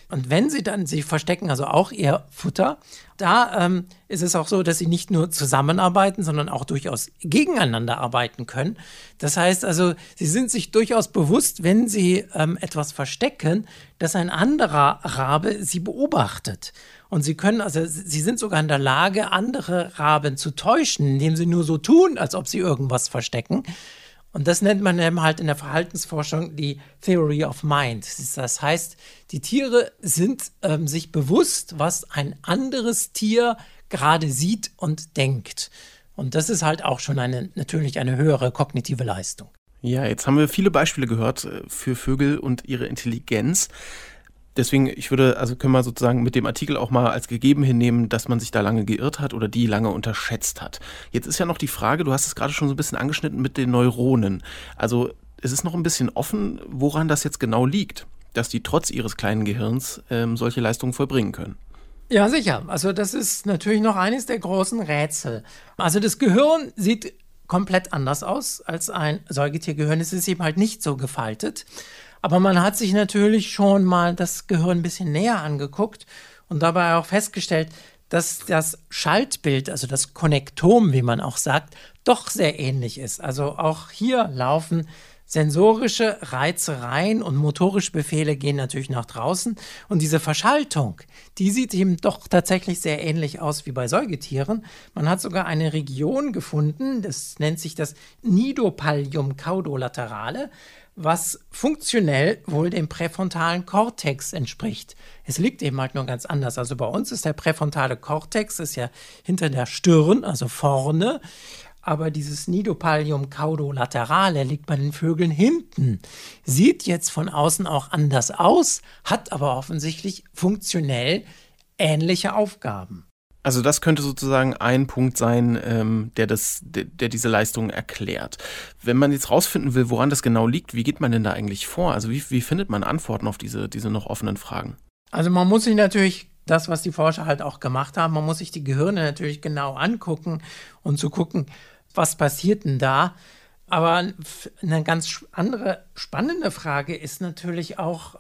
Speaker 4: Und wenn sie dann, sie verstecken also auch ihr Futter, da ähm, ist es auch so, dass sie nicht nur zusammenarbeiten, sondern auch durchaus gegeneinander arbeiten können. Das heißt also, sie sind sich durchaus bewusst, wenn sie ähm, etwas verstecken, dass ein anderer Rabe sie beobachtet. Und sie können, also sie sind sogar in der Lage, andere Raben zu täuschen, indem sie nur so tun, als ob sie irgendwas verstecken. Und das nennt man eben halt in der Verhaltensforschung die Theory of Mind. Das heißt, die Tiere sind ähm, sich bewusst, was ein anderes Tier gerade sieht und denkt. Und das ist halt auch schon eine, natürlich eine höhere kognitive Leistung.
Speaker 2: Ja, jetzt haben wir viele Beispiele gehört äh, für Vögel und ihre Intelligenz deswegen, ich würde, also können wir sozusagen mit dem Artikel auch mal als gegeben hinnehmen, dass man sich da lange geirrt hat oder die lange unterschätzt hat. Jetzt ist ja noch die Frage, du hast es gerade schon so ein bisschen angeschnitten mit den Neuronen. Also es ist noch ein bisschen offen, woran das jetzt genau liegt, dass die trotz ihres kleinen Gehirns ähm, solche Leistungen vollbringen können.
Speaker 4: Ja, sicher. Also das ist natürlich noch eines der großen Rätsel. Also das Gehirn sieht komplett anders aus als ein Säugetiergehirn. Es ist eben halt nicht so gefaltet. Aber man hat sich natürlich schon mal das Gehirn ein bisschen näher angeguckt und dabei auch festgestellt, dass das Schaltbild, also das Konnektom, wie man auch sagt, doch sehr ähnlich ist. Also auch hier laufen sensorische Reizereien und motorische Befehle gehen natürlich nach draußen. Und diese Verschaltung, die sieht eben doch tatsächlich sehr ähnlich aus wie bei Säugetieren. Man hat sogar eine Region gefunden, das nennt sich das Nidopallium caudolaterale, was funktionell wohl dem präfrontalen Kortex entspricht. Es liegt eben halt nur ganz anders. Also bei uns ist der präfrontale Kortex ist ja hinter der Stirn, also vorne aber dieses Nidopallium caudolaterale liegt bei den Vögeln hinten. Sieht jetzt von außen auch anders aus, hat aber offensichtlich funktionell ähnliche Aufgaben.
Speaker 2: Also das könnte sozusagen ein Punkt sein, ähm, der, das, der, der, diese Leistung erklärt. Wenn man jetzt rausfinden will, woran das genau liegt, wie geht man denn da eigentlich vor? Also wie, wie findet man Antworten auf diese, diese noch offenen Fragen?
Speaker 4: Also man muss sich natürlich das, was die Forscher halt auch gemacht haben, man muss sich die Gehirne natürlich genau angucken und zu gucken, was passiert denn da? Aber eine ganz andere spannende Frage ist natürlich auch,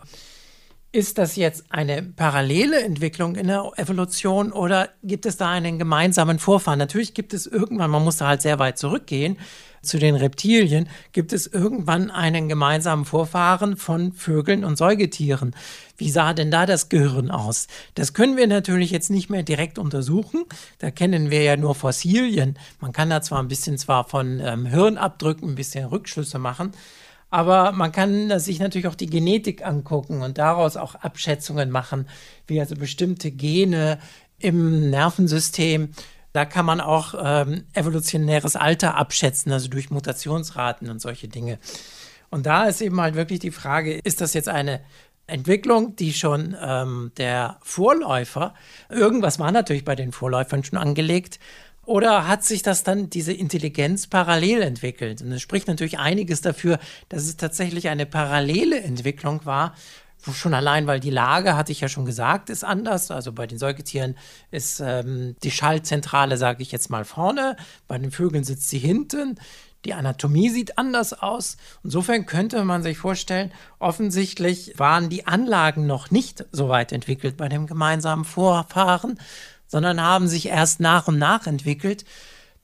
Speaker 4: ist das jetzt eine parallele Entwicklung in der Evolution oder gibt es da einen gemeinsamen Vorfahren? Natürlich gibt es irgendwann, man muss da halt sehr weit zurückgehen, zu den Reptilien, gibt es irgendwann einen gemeinsamen Vorfahren von Vögeln und Säugetieren. Wie sah denn da das Gehirn aus? Das können wir natürlich jetzt nicht mehr direkt untersuchen. Da kennen wir ja nur Fossilien. Man kann da zwar ein bisschen zwar von ähm, Hirnabdrücken ein bisschen Rückschlüsse machen, aber man kann sich natürlich auch die Genetik angucken und daraus auch Abschätzungen machen, wie also bestimmte Gene im Nervensystem da kann man auch ähm, evolutionäres Alter abschätzen, also durch Mutationsraten und solche Dinge. Und da ist eben halt wirklich die Frage, ist das jetzt eine Entwicklung, die schon ähm, der Vorläufer, irgendwas war natürlich bei den Vorläufern schon angelegt, oder hat sich das dann, diese Intelligenz parallel entwickelt? Und es spricht natürlich einiges dafür, dass es tatsächlich eine parallele Entwicklung war, Schon allein, weil die Lage, hatte ich ja schon gesagt, ist anders. Also bei den Säugetieren ist ähm, die Schaltzentrale, sage ich jetzt mal, vorne. Bei den Vögeln sitzt sie hinten. Die Anatomie sieht anders aus. Insofern könnte man sich vorstellen, offensichtlich waren die Anlagen noch nicht so weit entwickelt bei dem gemeinsamen Vorfahren, sondern haben sich erst nach und nach entwickelt.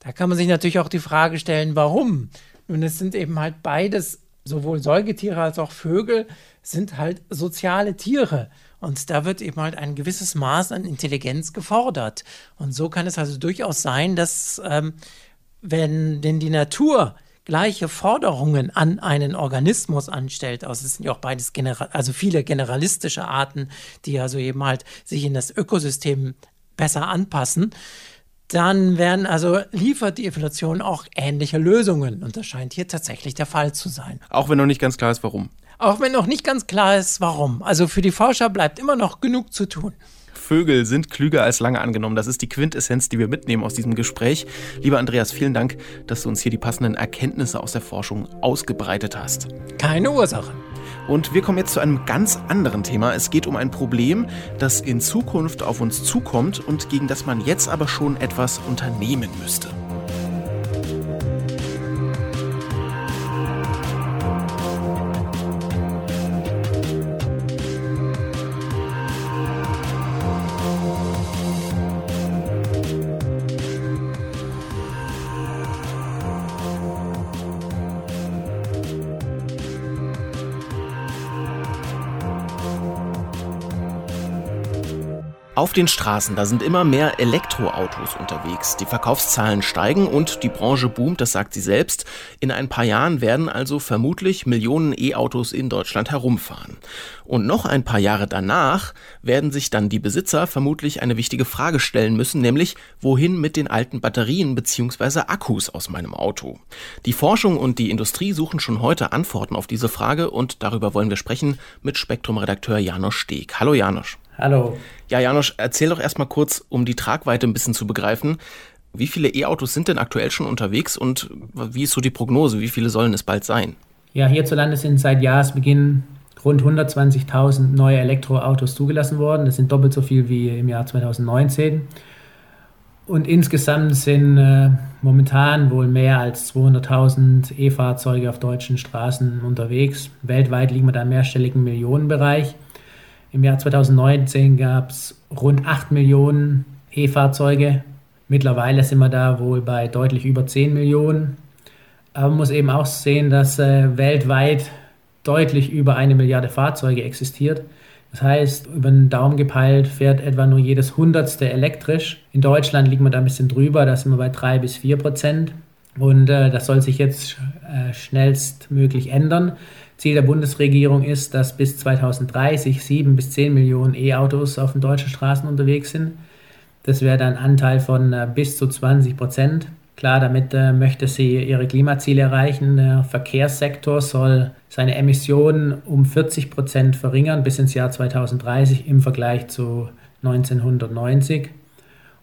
Speaker 4: Da kann man sich natürlich auch die Frage stellen, warum? Nun, es sind eben halt beides, sowohl Säugetiere als auch Vögel, sind halt soziale Tiere. Und da wird eben halt ein gewisses Maß an Intelligenz gefordert. Und so kann es also durchaus sein, dass ähm, wenn denn die Natur gleiche Forderungen an einen Organismus anstellt, also es sind ja auch beides General, also viele generalistische Arten, die also eben halt sich in das Ökosystem besser anpassen, dann werden also liefert die Evolution auch ähnliche Lösungen und das scheint hier tatsächlich der Fall zu sein.
Speaker 2: Auch wenn noch nicht ganz klar ist, warum.
Speaker 4: Auch wenn noch nicht ganz klar ist, warum. Also für die Forscher bleibt immer noch genug zu tun.
Speaker 2: Vögel sind klüger als lange angenommen. Das ist die Quintessenz, die wir mitnehmen aus diesem Gespräch. Lieber Andreas, vielen Dank, dass du uns hier die passenden Erkenntnisse aus der Forschung ausgebreitet hast.
Speaker 4: Keine Ursache.
Speaker 2: Und wir kommen jetzt zu einem ganz anderen Thema. Es geht um ein Problem, das in Zukunft auf uns zukommt und gegen das man jetzt aber schon etwas unternehmen müsste. Auf den Straßen, da sind immer mehr Elektroautos unterwegs. Die Verkaufszahlen steigen und die Branche boomt, das sagt sie selbst. In ein paar Jahren werden also vermutlich Millionen E-Autos in Deutschland herumfahren. Und noch ein paar Jahre danach werden sich dann die Besitzer vermutlich eine wichtige Frage stellen müssen, nämlich wohin mit den alten Batterien bzw. Akkus aus meinem Auto. Die Forschung und die Industrie suchen schon heute Antworten auf diese Frage und darüber wollen wir sprechen mit Spektrum-Redakteur Janosch Steg. Hallo Janosch.
Speaker 5: Hallo.
Speaker 2: Ja, Janosch, erzähl doch erstmal kurz, um die Tragweite ein bisschen zu begreifen. Wie viele E-Autos sind denn aktuell schon unterwegs und wie ist so die Prognose? Wie viele sollen es bald sein?
Speaker 5: Ja, hierzulande sind seit Jahresbeginn rund 120.000 neue Elektroautos zugelassen worden. Das sind doppelt so viel wie im Jahr 2019. Und insgesamt sind äh, momentan wohl mehr als 200.000 E-Fahrzeuge auf deutschen Straßen unterwegs. Weltweit liegen wir da im mehrstelligen Millionenbereich. Im Jahr 2019 gab es rund 8 Millionen E-Fahrzeuge. Mittlerweile sind wir da wohl bei deutlich über 10 Millionen. Aber man muss eben auch sehen, dass äh, weltweit deutlich über eine Milliarde Fahrzeuge existiert. Das heißt, über den Daumen gepeilt fährt etwa nur jedes Hundertste elektrisch. In Deutschland liegt man da ein bisschen drüber, da sind wir bei drei bis vier Prozent. Und äh, das soll sich jetzt äh, schnellstmöglich ändern. Ziel der Bundesregierung ist, dass bis 2030 sieben bis zehn Millionen E-Autos auf den deutschen Straßen unterwegs sind. Das wäre dann ein Anteil von äh, bis zu 20 Prozent. Klar, damit äh, möchte sie ihre Klimaziele erreichen. Der Verkehrssektor soll seine Emissionen um 40 Prozent verringern bis ins Jahr 2030 im Vergleich zu 1990.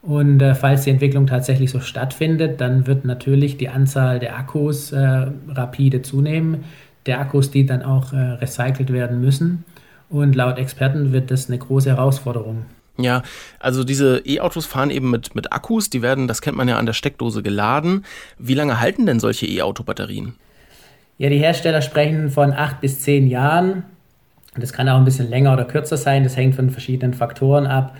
Speaker 5: Und äh, falls die Entwicklung tatsächlich so stattfindet, dann wird natürlich die Anzahl der Akkus äh, rapide zunehmen der Akkus, die dann auch äh, recycelt werden müssen. Und laut Experten wird das eine große Herausforderung.
Speaker 2: Ja, also diese E-Autos fahren eben mit, mit Akkus, die werden, das kennt man ja an der Steckdose geladen. Wie lange halten denn solche E-Auto-Batterien?
Speaker 5: Ja, die Hersteller sprechen von acht bis zehn Jahren. Das kann auch ein bisschen länger oder kürzer sein. Das hängt von verschiedenen Faktoren ab.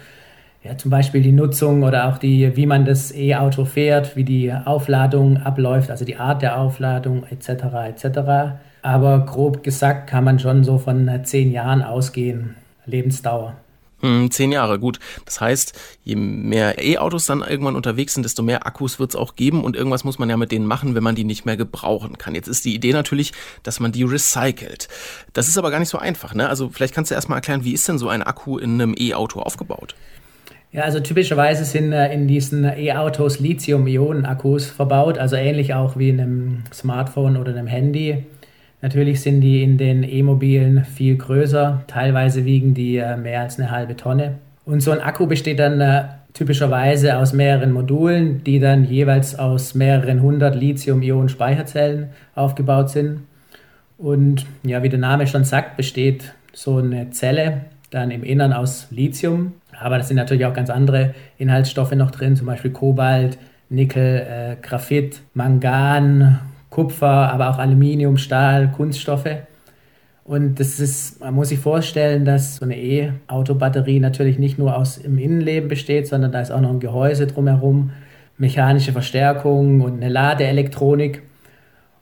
Speaker 5: Ja, zum Beispiel die Nutzung oder auch die, wie man das E-Auto fährt, wie die Aufladung abläuft, also die Art der Aufladung etc. etc. Aber grob gesagt kann man schon so von äh, zehn Jahren ausgehen, Lebensdauer.
Speaker 2: Hm, zehn Jahre, gut. Das heißt, je mehr E-Autos dann irgendwann unterwegs sind, desto mehr Akkus wird es auch geben und irgendwas muss man ja mit denen machen, wenn man die nicht mehr gebrauchen kann. Jetzt ist die Idee natürlich, dass man die recycelt. Das ist aber gar nicht so einfach, ne? Also vielleicht kannst du erstmal erklären, wie ist denn so ein Akku in einem E-Auto aufgebaut?
Speaker 5: Ja, also typischerweise sind äh, in diesen E-Autos Lithium-Ionen-Akkus verbaut, also ähnlich auch wie in einem Smartphone oder einem Handy. Natürlich sind die in den E-Mobilen viel größer, teilweise wiegen die äh, mehr als eine halbe Tonne. Und so ein Akku besteht dann äh, typischerweise aus mehreren Modulen, die dann jeweils aus mehreren hundert Lithium-Ionen-Speicherzellen aufgebaut sind. Und ja, wie der Name schon sagt, besteht so eine Zelle dann im Innern aus Lithium. Aber da sind natürlich auch ganz andere Inhaltsstoffe noch drin, zum Beispiel Kobalt, Nickel, äh, Graphit, Mangan, Kupfer, aber auch Aluminium, Stahl, Kunststoffe. Und das ist, man muss sich vorstellen, dass so eine E-Auto-Batterie natürlich nicht nur aus dem Innenleben besteht, sondern da ist auch noch ein Gehäuse drumherum, mechanische Verstärkung und eine Ladeelektronik.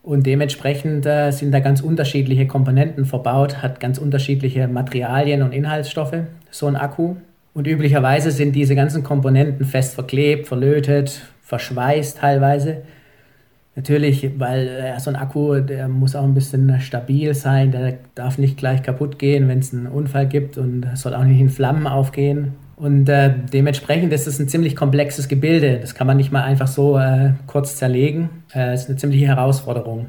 Speaker 5: Und dementsprechend äh, sind da ganz unterschiedliche Komponenten verbaut, hat ganz unterschiedliche Materialien und Inhaltsstoffe, so ein Akku. Und üblicherweise sind diese ganzen Komponenten fest verklebt, verlötet, verschweißt teilweise. Natürlich, weil äh, so ein Akku, der muss auch ein bisschen stabil sein, der darf nicht gleich kaputt gehen, wenn es einen Unfall gibt und soll auch nicht in Flammen aufgehen. Und äh, dementsprechend ist es ein ziemlich komplexes Gebilde. Das kann man nicht mal einfach so äh, kurz zerlegen. Äh, ist eine ziemliche Herausforderung.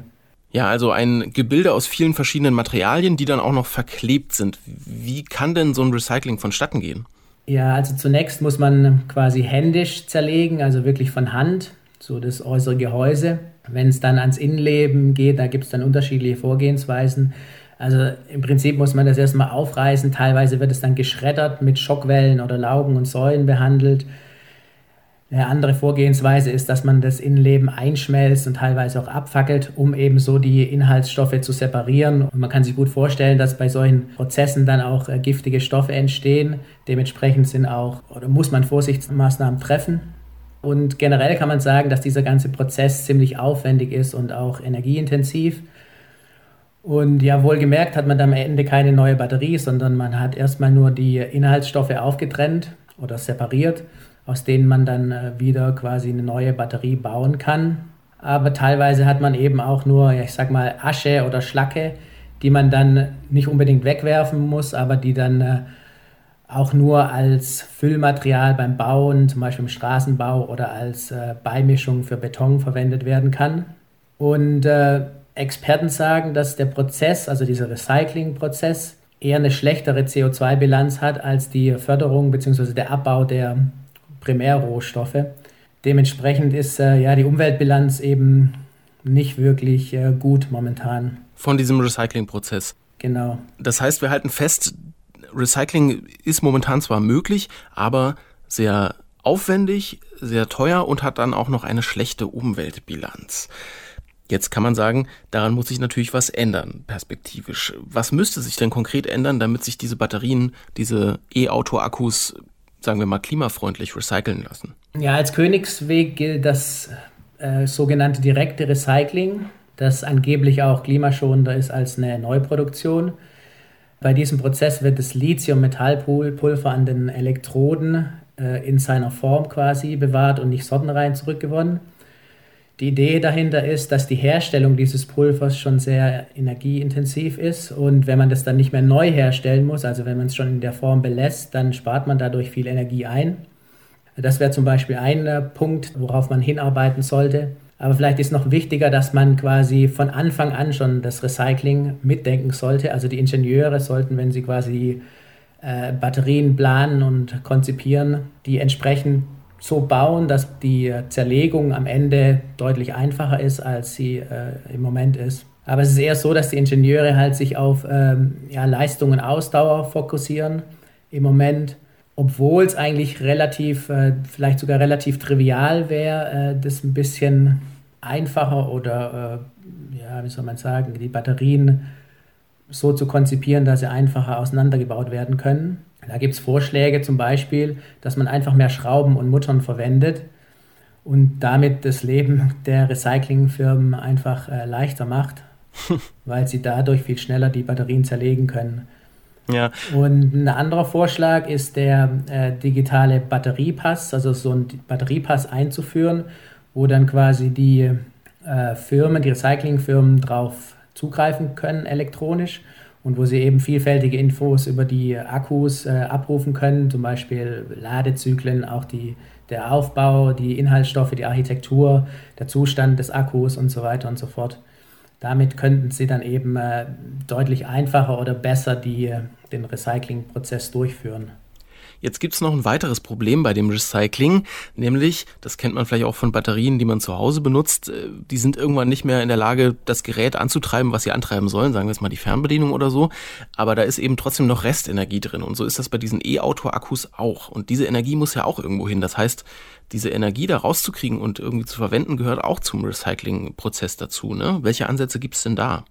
Speaker 2: Ja, also ein Gebilde aus vielen verschiedenen Materialien, die dann auch noch verklebt sind. Wie kann denn so ein Recycling vonstatten gehen?
Speaker 5: Ja, also zunächst muss man quasi händisch zerlegen, also wirklich von Hand, so das äußere Gehäuse. Wenn es dann ans Innenleben geht, da gibt es dann unterschiedliche Vorgehensweisen. Also im Prinzip muss man das erstmal aufreißen. Teilweise wird es dann geschreddert, mit Schockwellen oder Laugen und Säulen behandelt. Eine andere Vorgehensweise ist, dass man das Innenleben einschmelzt und teilweise auch abfackelt, um eben so die Inhaltsstoffe zu separieren. Und man kann sich gut vorstellen, dass bei solchen Prozessen dann auch äh, giftige Stoffe entstehen. Dementsprechend sind auch oder muss man Vorsichtsmaßnahmen treffen. Und generell kann man sagen, dass dieser ganze Prozess ziemlich aufwendig ist und auch energieintensiv. Und ja, wohlgemerkt hat man am Ende keine neue Batterie, sondern man hat erstmal nur die Inhaltsstoffe aufgetrennt oder separiert, aus denen man dann äh, wieder quasi eine neue Batterie bauen kann. Aber teilweise hat man eben auch nur, ich sag mal, Asche oder Schlacke, die man dann nicht unbedingt wegwerfen muss, aber die dann äh, auch nur als Füllmaterial beim Bauen, zum Beispiel im Straßenbau oder als äh, Beimischung für Beton verwendet werden kann. Und äh, Experten sagen, dass der Prozess, also dieser Recyclingprozess, eher eine schlechtere CO2-Bilanz hat als die Förderung bzw. der Abbau der Primärrohstoffe. Dementsprechend ist äh, ja die Umweltbilanz eben nicht wirklich äh, gut momentan.
Speaker 2: Von diesem Recyclingprozess.
Speaker 5: Genau.
Speaker 2: Das heißt, wir halten fest, Recycling ist momentan zwar möglich, aber sehr aufwendig, sehr teuer und hat dann auch noch eine schlechte Umweltbilanz. Jetzt kann man sagen, daran muss sich natürlich was ändern, perspektivisch. Was müsste sich denn konkret ändern, damit sich diese Batterien, diese E-Auto-Akkus, sagen wir mal, klimafreundlich recyceln lassen?
Speaker 5: Ja, als Königsweg gilt das äh, sogenannte direkte Recycling. das angeblich auch klimaschonender ist als eine Neuproduktion. Bei diesem Prozess wird das Lithium-Metallpulver an den Elektroden äh, in seiner Form quasi bewahrt und nicht sortenrein zurückgewonnen. Die Idee dahinter ist, dass die Herstellung dieses Pulvers schon sehr energieintensiv ist und wenn man das dann nicht mehr neu herstellen muss, also wenn man es schon in der Form belässt, dann spart man dadurch viel Energie ein. Das wäre zum Beispiel ein äh, Punkt, worauf man hinarbeiten sollte. Aber vielleicht ist noch wichtiger, dass man quasi von Anfang an schon das Recycling mitdenken sollte. Also die Ingenieure sollten, wenn sie quasi äh, Batterien planen und konzipieren, die entsprechend so bauen, dass die Zerlegung am Ende deutlich einfacher ist, als sie äh, im Moment ist. Aber es ist eher so, dass die Ingenieure halt sich auf ähm, ja, Leistung und Ausdauer fokussieren im Moment, obwohl es eigentlich relativ, äh, vielleicht sogar relativ trivial wäre, äh, das ein bisschen einfacher oder, äh, ja, wie soll man sagen, die Batterien so zu konzipieren, dass sie einfacher auseinandergebaut werden können. Da gibt es Vorschläge zum Beispiel, dass man einfach mehr Schrauben und Muttern verwendet und damit das Leben der Recyclingfirmen einfach äh, leichter macht, weil sie dadurch viel schneller die Batterien zerlegen können. Ja. Und ein anderer Vorschlag ist der äh, digitale Batteriepass, also so ein Batteriepass einzuführen, wo dann quasi die äh, Firmen, die Recyclingfirmen drauf zugreifen können elektronisch und wo sie eben vielfältige Infos über die Akkus äh, abrufen können, zum Beispiel Ladezyklen, auch die, der Aufbau, die Inhaltsstoffe, die Architektur, der Zustand des Akkus und so weiter und so fort. Damit könnten sie dann eben äh, deutlich einfacher oder besser die, den Recyclingprozess durchführen.
Speaker 2: Jetzt gibt es noch ein weiteres Problem bei dem Recycling, nämlich, das kennt man vielleicht auch von Batterien, die man zu Hause benutzt, äh, die sind irgendwann nicht mehr in der Lage, das Gerät anzutreiben, was sie antreiben sollen, sagen wir jetzt mal die Fernbedienung oder so, aber da ist eben trotzdem noch Restenergie drin und so ist das bei diesen E-Auto-Akkus auch und diese Energie muss ja auch irgendwo hin, das heißt, diese Energie da rauszukriegen und irgendwie zu verwenden, gehört auch zum Recycling-Prozess dazu. Ne? Welche Ansätze gibt es denn da?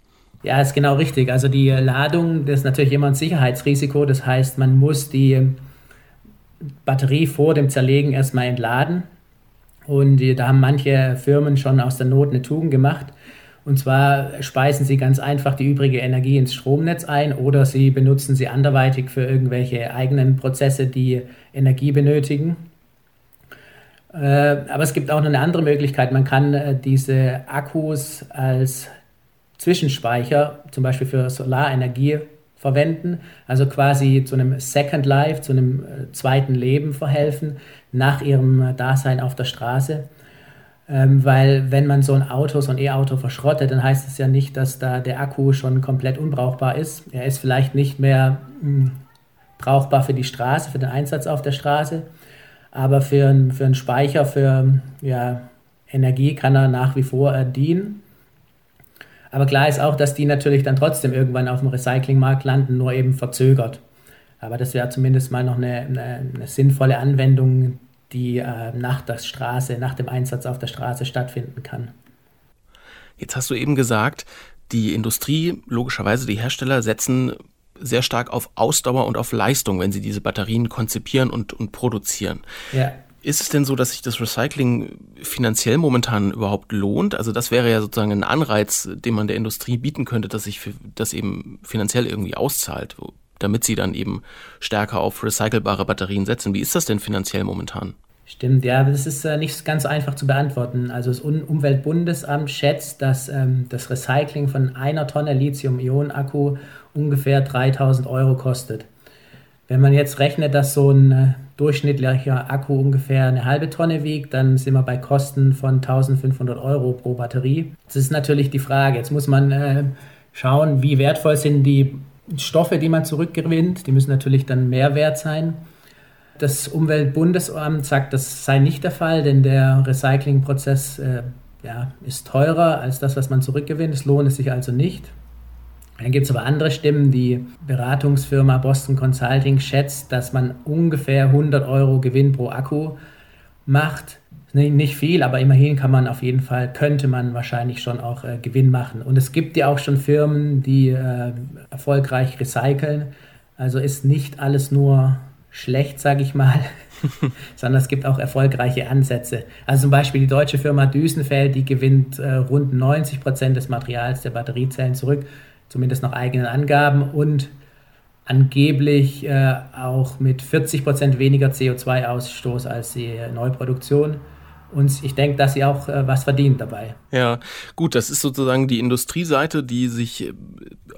Speaker 5: Ja, ist genau richtig. Also die Ladung, das ist natürlich immer ein Sicherheitsrisiko. Das heißt, man muss die Batterie vor dem Zerlegen erstmal entladen. Und da haben manche Firmen schon aus der Not eine Tugend gemacht. Und zwar speisen sie ganz einfach die übrige Energie ins Stromnetz ein oder sie benutzen sie anderweitig für irgendwelche eigenen Prozesse, die Energie benötigen. Äh, aber es gibt auch noch eine andere Möglichkeit. Man kann äh, diese Akkus als Zwischenspeicher, zum Beispiel für Solarenergie, verwenden, also quasi zu einem Second Life, zu einem äh, zweiten Leben verhelfen nach ihrem Dasein auf der Straße. Ähm, weil wenn man so ein Auto, so ein E-Auto verschrottet, dann heißt es ja nicht, dass da der Akku schon komplett unbrauchbar ist. Er ist vielleicht nicht mehr mh, hm, brauchbar für die Straße, für den Einsatz auf der Straße, aber für, für einen Speicher, für ja, Energie kann er nach wie vor äh, dienen. Aber klar ist auch, dass die natürlich dann trotzdem irgendwann auf dem Recyclingmarkt landen, nur eben verzögert. Aber das wäre zumindest mal noch eine, eine, eine sinnvolle Anwendung, die äh, nach der Straße, nach dem Einsatz auf der Straße stattfinden kann.
Speaker 2: Jetzt hast du eben gesagt, die Industrie, logischerweise die Hersteller, setzen sehr stark auf Ausdauer und auf Leistung, wenn sie diese Batterien konzipieren und, und produzieren. Ja. Ist es denn so, dass sich das Recycling finanziell momentan überhaupt lohnt? Also das wäre ja sozusagen ein Anreiz, den man der Industrie bieten könnte, dass sich das eben finanziell irgendwie auszahlt, damit sie dann eben stärker auf recycelbare Batterien setzen. Wie ist das denn finanziell momentan?
Speaker 5: Stimmt, ja, das ist äh, nicht ganz einfach zu beantworten. Also das um Umweltbundesamt schätzt, dass ähm, das Recycling von einer Tonne Lithium-Ionen-Akku ungefähr 3000 Euro kostet. Wenn man jetzt rechnet, dass so ein äh, durchschnittlicher Akku ungefähr eine halbe Tonne wiegt, dann sind wir bei Kosten von 1500 Euro pro Batterie. Das ist natürlich die Frage. Jetzt muss man äh, schauen, wie wertvoll sind die Stoffe, die man zurückgewinnt. Die müssen natürlich dann mehr wert sein. Das Umweltbundesamt sagt, das sei nicht der Fall, denn der Recyclingprozess äh, ja, ist teurer als das, was man zurückgewinnt. Es lohnt sich also nicht. Dann gibt es aber andere Stimmen. Die Beratungsfirma Boston Consulting schätzt, dass man ungefähr 100 Euro Gewinn pro Akku macht. Nicht viel, aber immerhin kann man auf jeden Fall, könnte man wahrscheinlich schon auch äh, Gewinn machen. Und es gibt ja auch schon Firmen, die äh, erfolgreich recyceln. Also ist nicht alles nur schlecht, sage ich mal, sondern es gibt auch erfolgreiche Ansätze. Also zum Beispiel die deutsche Firma Düsenfeld, die gewinnt äh, rund 90 Prozent des Materials der Batteriezellen zurück, zumindest nach eigenen Angaben und angeblich äh, auch mit 40 Prozent weniger CO2-Ausstoß als die Neuproduktion. Und ich denke, dass sie auch äh, was verdient dabei.
Speaker 2: Ja, gut, das ist sozusagen die Industrieseite, die sich äh,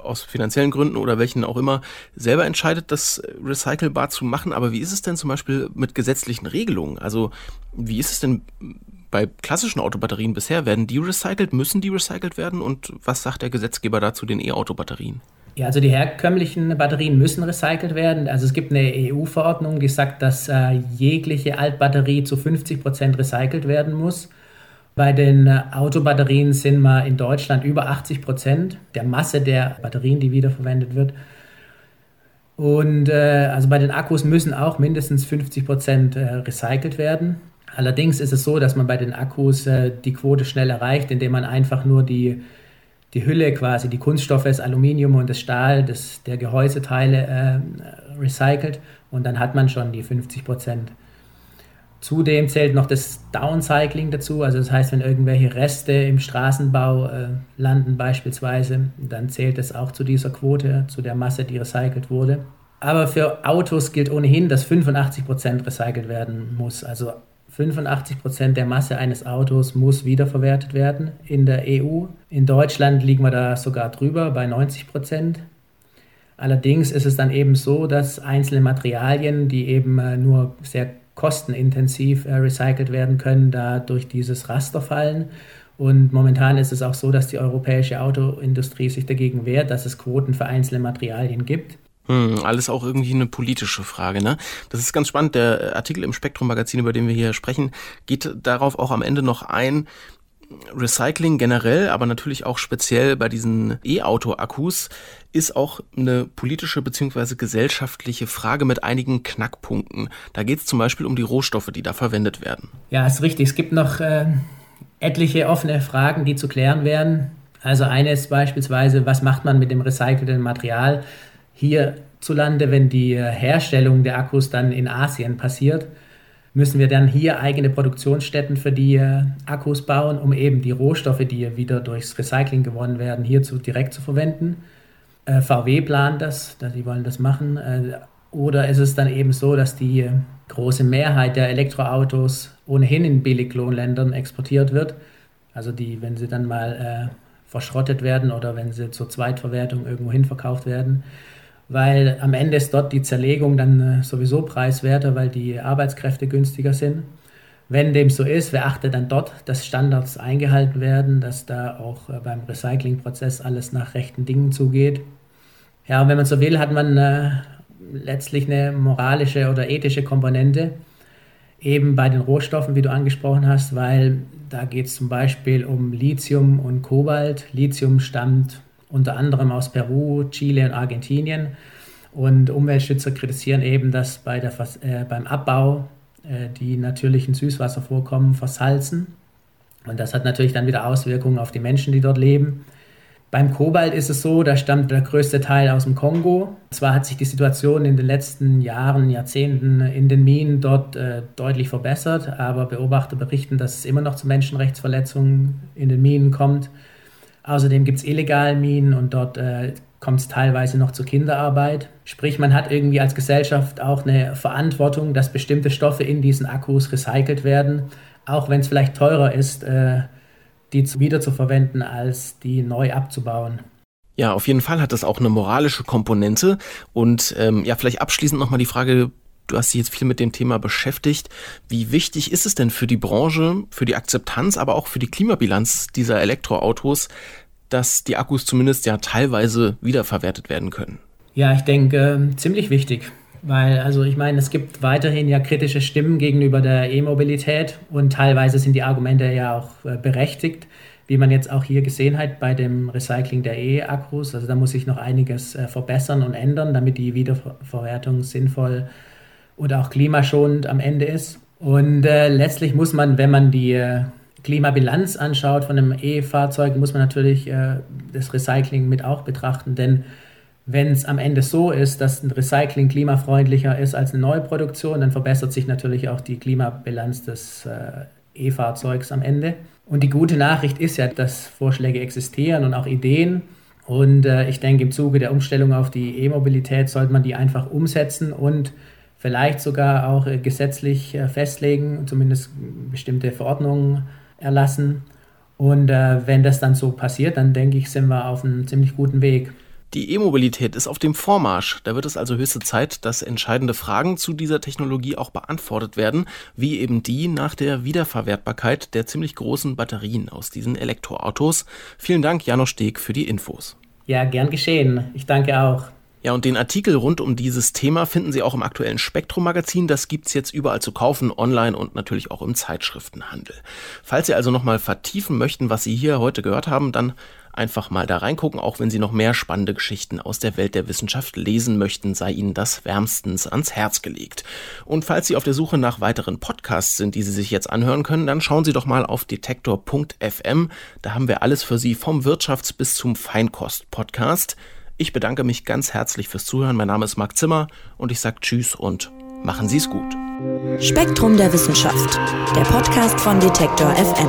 Speaker 2: aus finanziellen Gründen oder welchen auch immer selber entscheidet, das recycelbar zu machen. Aber wie ist es denn zum Beispiel mit gesetzlichen Regelungen? Also wie ist es denn bei klassischen Autobatterien bisher? Werden die recycelt? Müssen die recycelt werden? Und was sagt der Gesetzgeber dazu den E-Auto-Batterien?
Speaker 5: Ja, also die herkömmlichen Batterien müssen recycelt werden. Also es gibt eine EU-Verordnung, die sagt, dass äh, jegliche Altbatterie zu 50 Prozent recycelt werden muss. Bei den äh, Autobatterien sind wir in Deutschland über 80 Prozent der Masse der Batterien, die wiederverwendet wird. Und äh, also bei den Akkus müssen auch mindestens 50 Prozent äh, recycelt werden. Allerdings ist es so, dass man bei den Akkus äh, die Quote schnell erreicht, indem man einfach nur die, die Hülle quasi, die Kunststoffe, das Aluminium und das Stahl, das, der Gehäuseteile äh, recycelt und dann hat man schon die 50 Prozent. Zudem zählt noch das Downcycling dazu, also das heißt, wenn irgendwelche Reste im Straßenbau äh, landen beispielsweise, dann zählt es auch zu dieser Quote, zu der Masse, die recycelt wurde. Aber für Autos gilt ohnehin, dass 85 Prozent recycelt werden muss. Also 85 Prozent der Masse eines Autos muss wiederverwertet werden in der EU. In Deutschland liegen wir da sogar drüber bei 90%. Prozent. Allerdings ist es dann eben so, dass einzelne Materialien, die eben äh, nur sehr kostenintensiv äh, recycelt werden können, da durch dieses Raster fallen. Und momentan ist es auch so, dass die europäische Autoindustrie sich dagegen wehrt, dass es Quoten für einzelne Materialien gibt.
Speaker 2: Hm, alles auch irgendwie eine politische Frage, ne? Das ist ganz spannend. Der Artikel im Spektrum-Magazin, über den wir hier sprechen, geht darauf auch am Ende noch ein, Recycling generell, aber natürlich auch speziell bei diesen E-Auto-Akkus ist auch eine politische bzw. gesellschaftliche Frage mit einigen Knackpunkten. Da geht es zum Beispiel um die Rohstoffe, die da verwendet werden.
Speaker 5: Ja, ist richtig. Es gibt noch äh, etliche offene Fragen, die zu klären wären. Also eine ist beispielsweise, was macht man mit dem recycelten Material hierzulande, wenn die äh, Herstellung der Akkus dann in Asien passiert? müssen wir dann hier eigene Produktionsstätten für die äh, Akkus bauen, um eben die Rohstoffe, die wieder durchs Recycling gewonnen werden, hier zu, direkt zu verwenden. Äh, VW plant das, die wollen das machen. Oder ist es dann eben so, dass die große Mehrheit der Elektroautos ohnehin in Billiglohnländern exportiert wird? Also die, wenn sie dann mal äh, verschrottet werden oder wenn sie zur Zweitverwertung irgendwo hin verkauft werden, weil am Ende ist dort die Zerlegung dann äh, sowieso preiswerter, weil die Arbeitskräfte günstiger sind. Wenn dem so ist, wer achtet dann dort, dass Standards eingehalten werden, dass da auch äh, beim Recyclingprozess alles nach rechten Dingen zugeht. Ja, und wenn man so will, hat man äh, letztlich eine moralische oder ethische Komponente, eben bei den Rohstoffen, wie du angesprochen hast, weil da geht es zum Beispiel um Lithium und Kobalt. Lithium stammt unter anderem aus Peru, Chile und Argentinien. Und Umweltschützer kritisieren eben, dass bei der, äh, beim Abbau äh, die natürlichen Süßwasservorkommen versalzen. Und das hat natürlich dann wieder Auswirkungen auf die Menschen, die dort leben. Beim Kobalt ist es so, da stammt der größte Teil aus dem Kongo. Zwar hat sich die Situation in den letzten Jahren, Jahrzehnten in den Minen dort äh, deutlich verbessert, aber Beobachter berichten, dass es immer noch zu Menschenrechtsverletzungen in den Minen kommt. Außerdem gibt es illegale Minen und dort äh, kommt es teilweise noch zur Kinderarbeit. Sprich, man hat irgendwie als Gesellschaft auch eine Verantwortung, dass bestimmte Stoffe in diesen Akkus recycelt werden, auch wenn es vielleicht teurer ist, äh, die wieder zu verwenden, als die neu abzubauen.
Speaker 2: Ja, auf jeden Fall hat das auch eine moralische Komponente. Und ähm, ja, vielleicht abschließend nochmal die Frage, du hast dich jetzt viel mit dem Thema beschäftigt. Wie wichtig ist es denn für die Branche, für die Akzeptanz, aber auch für die Klimabilanz dieser Elektroautos, dass die Akkus zumindest ja teilweise wiederverwertet werden können.
Speaker 5: Ja, ich denke, äh, ziemlich wichtig. Weil, also ich meine, es gibt weiterhin ja kritische Stimmen gegenüber der E-Mobilität und teilweise sind die Argumente ja auch äh, berechtigt, wie man jetzt auch hier gesehen hat bei dem Recycling der E-Akkus. Also da muss sich noch einiges äh, verbessern und ändern, damit die Wiederverwertung sinnvoll und auch klimaschonend am Ende ist. Und äh, letztlich muss man, wenn man die äh, Klimabilanz anschaut von einem E-Fahrzeug, muss man natürlich äh, das Recycling mit auch betrachten, denn Wenn es am Ende so ist, dass ein Recycling klimafreundlicher ist als eine neue Produktion, dann verbessert sich natürlich auch die Klimabilanz des äh, E-Fahrzeugs am Ende. Und die gute Nachricht ist ja, dass Vorschläge existieren und auch Ideen. Und äh, ich denke, im Zuge der Umstellung auf die E-Mobilität sollte man die einfach umsetzen und vielleicht sogar auch äh, gesetzlich äh, festlegen, zumindest bestimmte Verordnungen erlassen. Und äh, wenn das dann so passiert, dann denke ich, sind wir auf einem ziemlich guten Weg.
Speaker 2: Die E-Mobilität ist auf dem Vormarsch. Da wird es also höchste Zeit, dass entscheidende Fragen zu dieser Technologie auch beantwortet werden, wie eben die nach der Wiederverwertbarkeit der ziemlich großen Batterien aus diesen Elektroautos. Vielen Dank, Janosch Steg, für die Infos.
Speaker 5: Ja, gern geschehen. Ich danke auch.
Speaker 2: Ja, und den Artikel rund um dieses Thema finden Sie auch im aktuellen Spektrum-Magazin. Das gibt's jetzt überall zu kaufen, online und natürlich auch im Zeitschriftenhandel. Falls Sie also nochmal vertiefen möchten, was Sie hier heute gehört haben, dann einfach mal da reingucken. Auch wenn Sie noch mehr spannende Geschichten aus der Welt der Wissenschaft lesen möchten, sei Ihnen das wärmstens ans Herz gelegt. Und falls Sie auf der Suche nach weiteren Podcasts sind, die Sie sich jetzt anhören können, dann schauen Sie doch mal auf detektor.fm. Da haben wir alles für Sie vom Wirtschafts- bis zum Feinkost-Podcast. Ich bedanke mich ganz herzlich fürs Zuhören. Mein Name ist Marc Zimmer und ich sage Tschüss und machen Sie es gut.
Speaker 1: Spektrum der Wissenschaft, der Podcast von Detektor FM.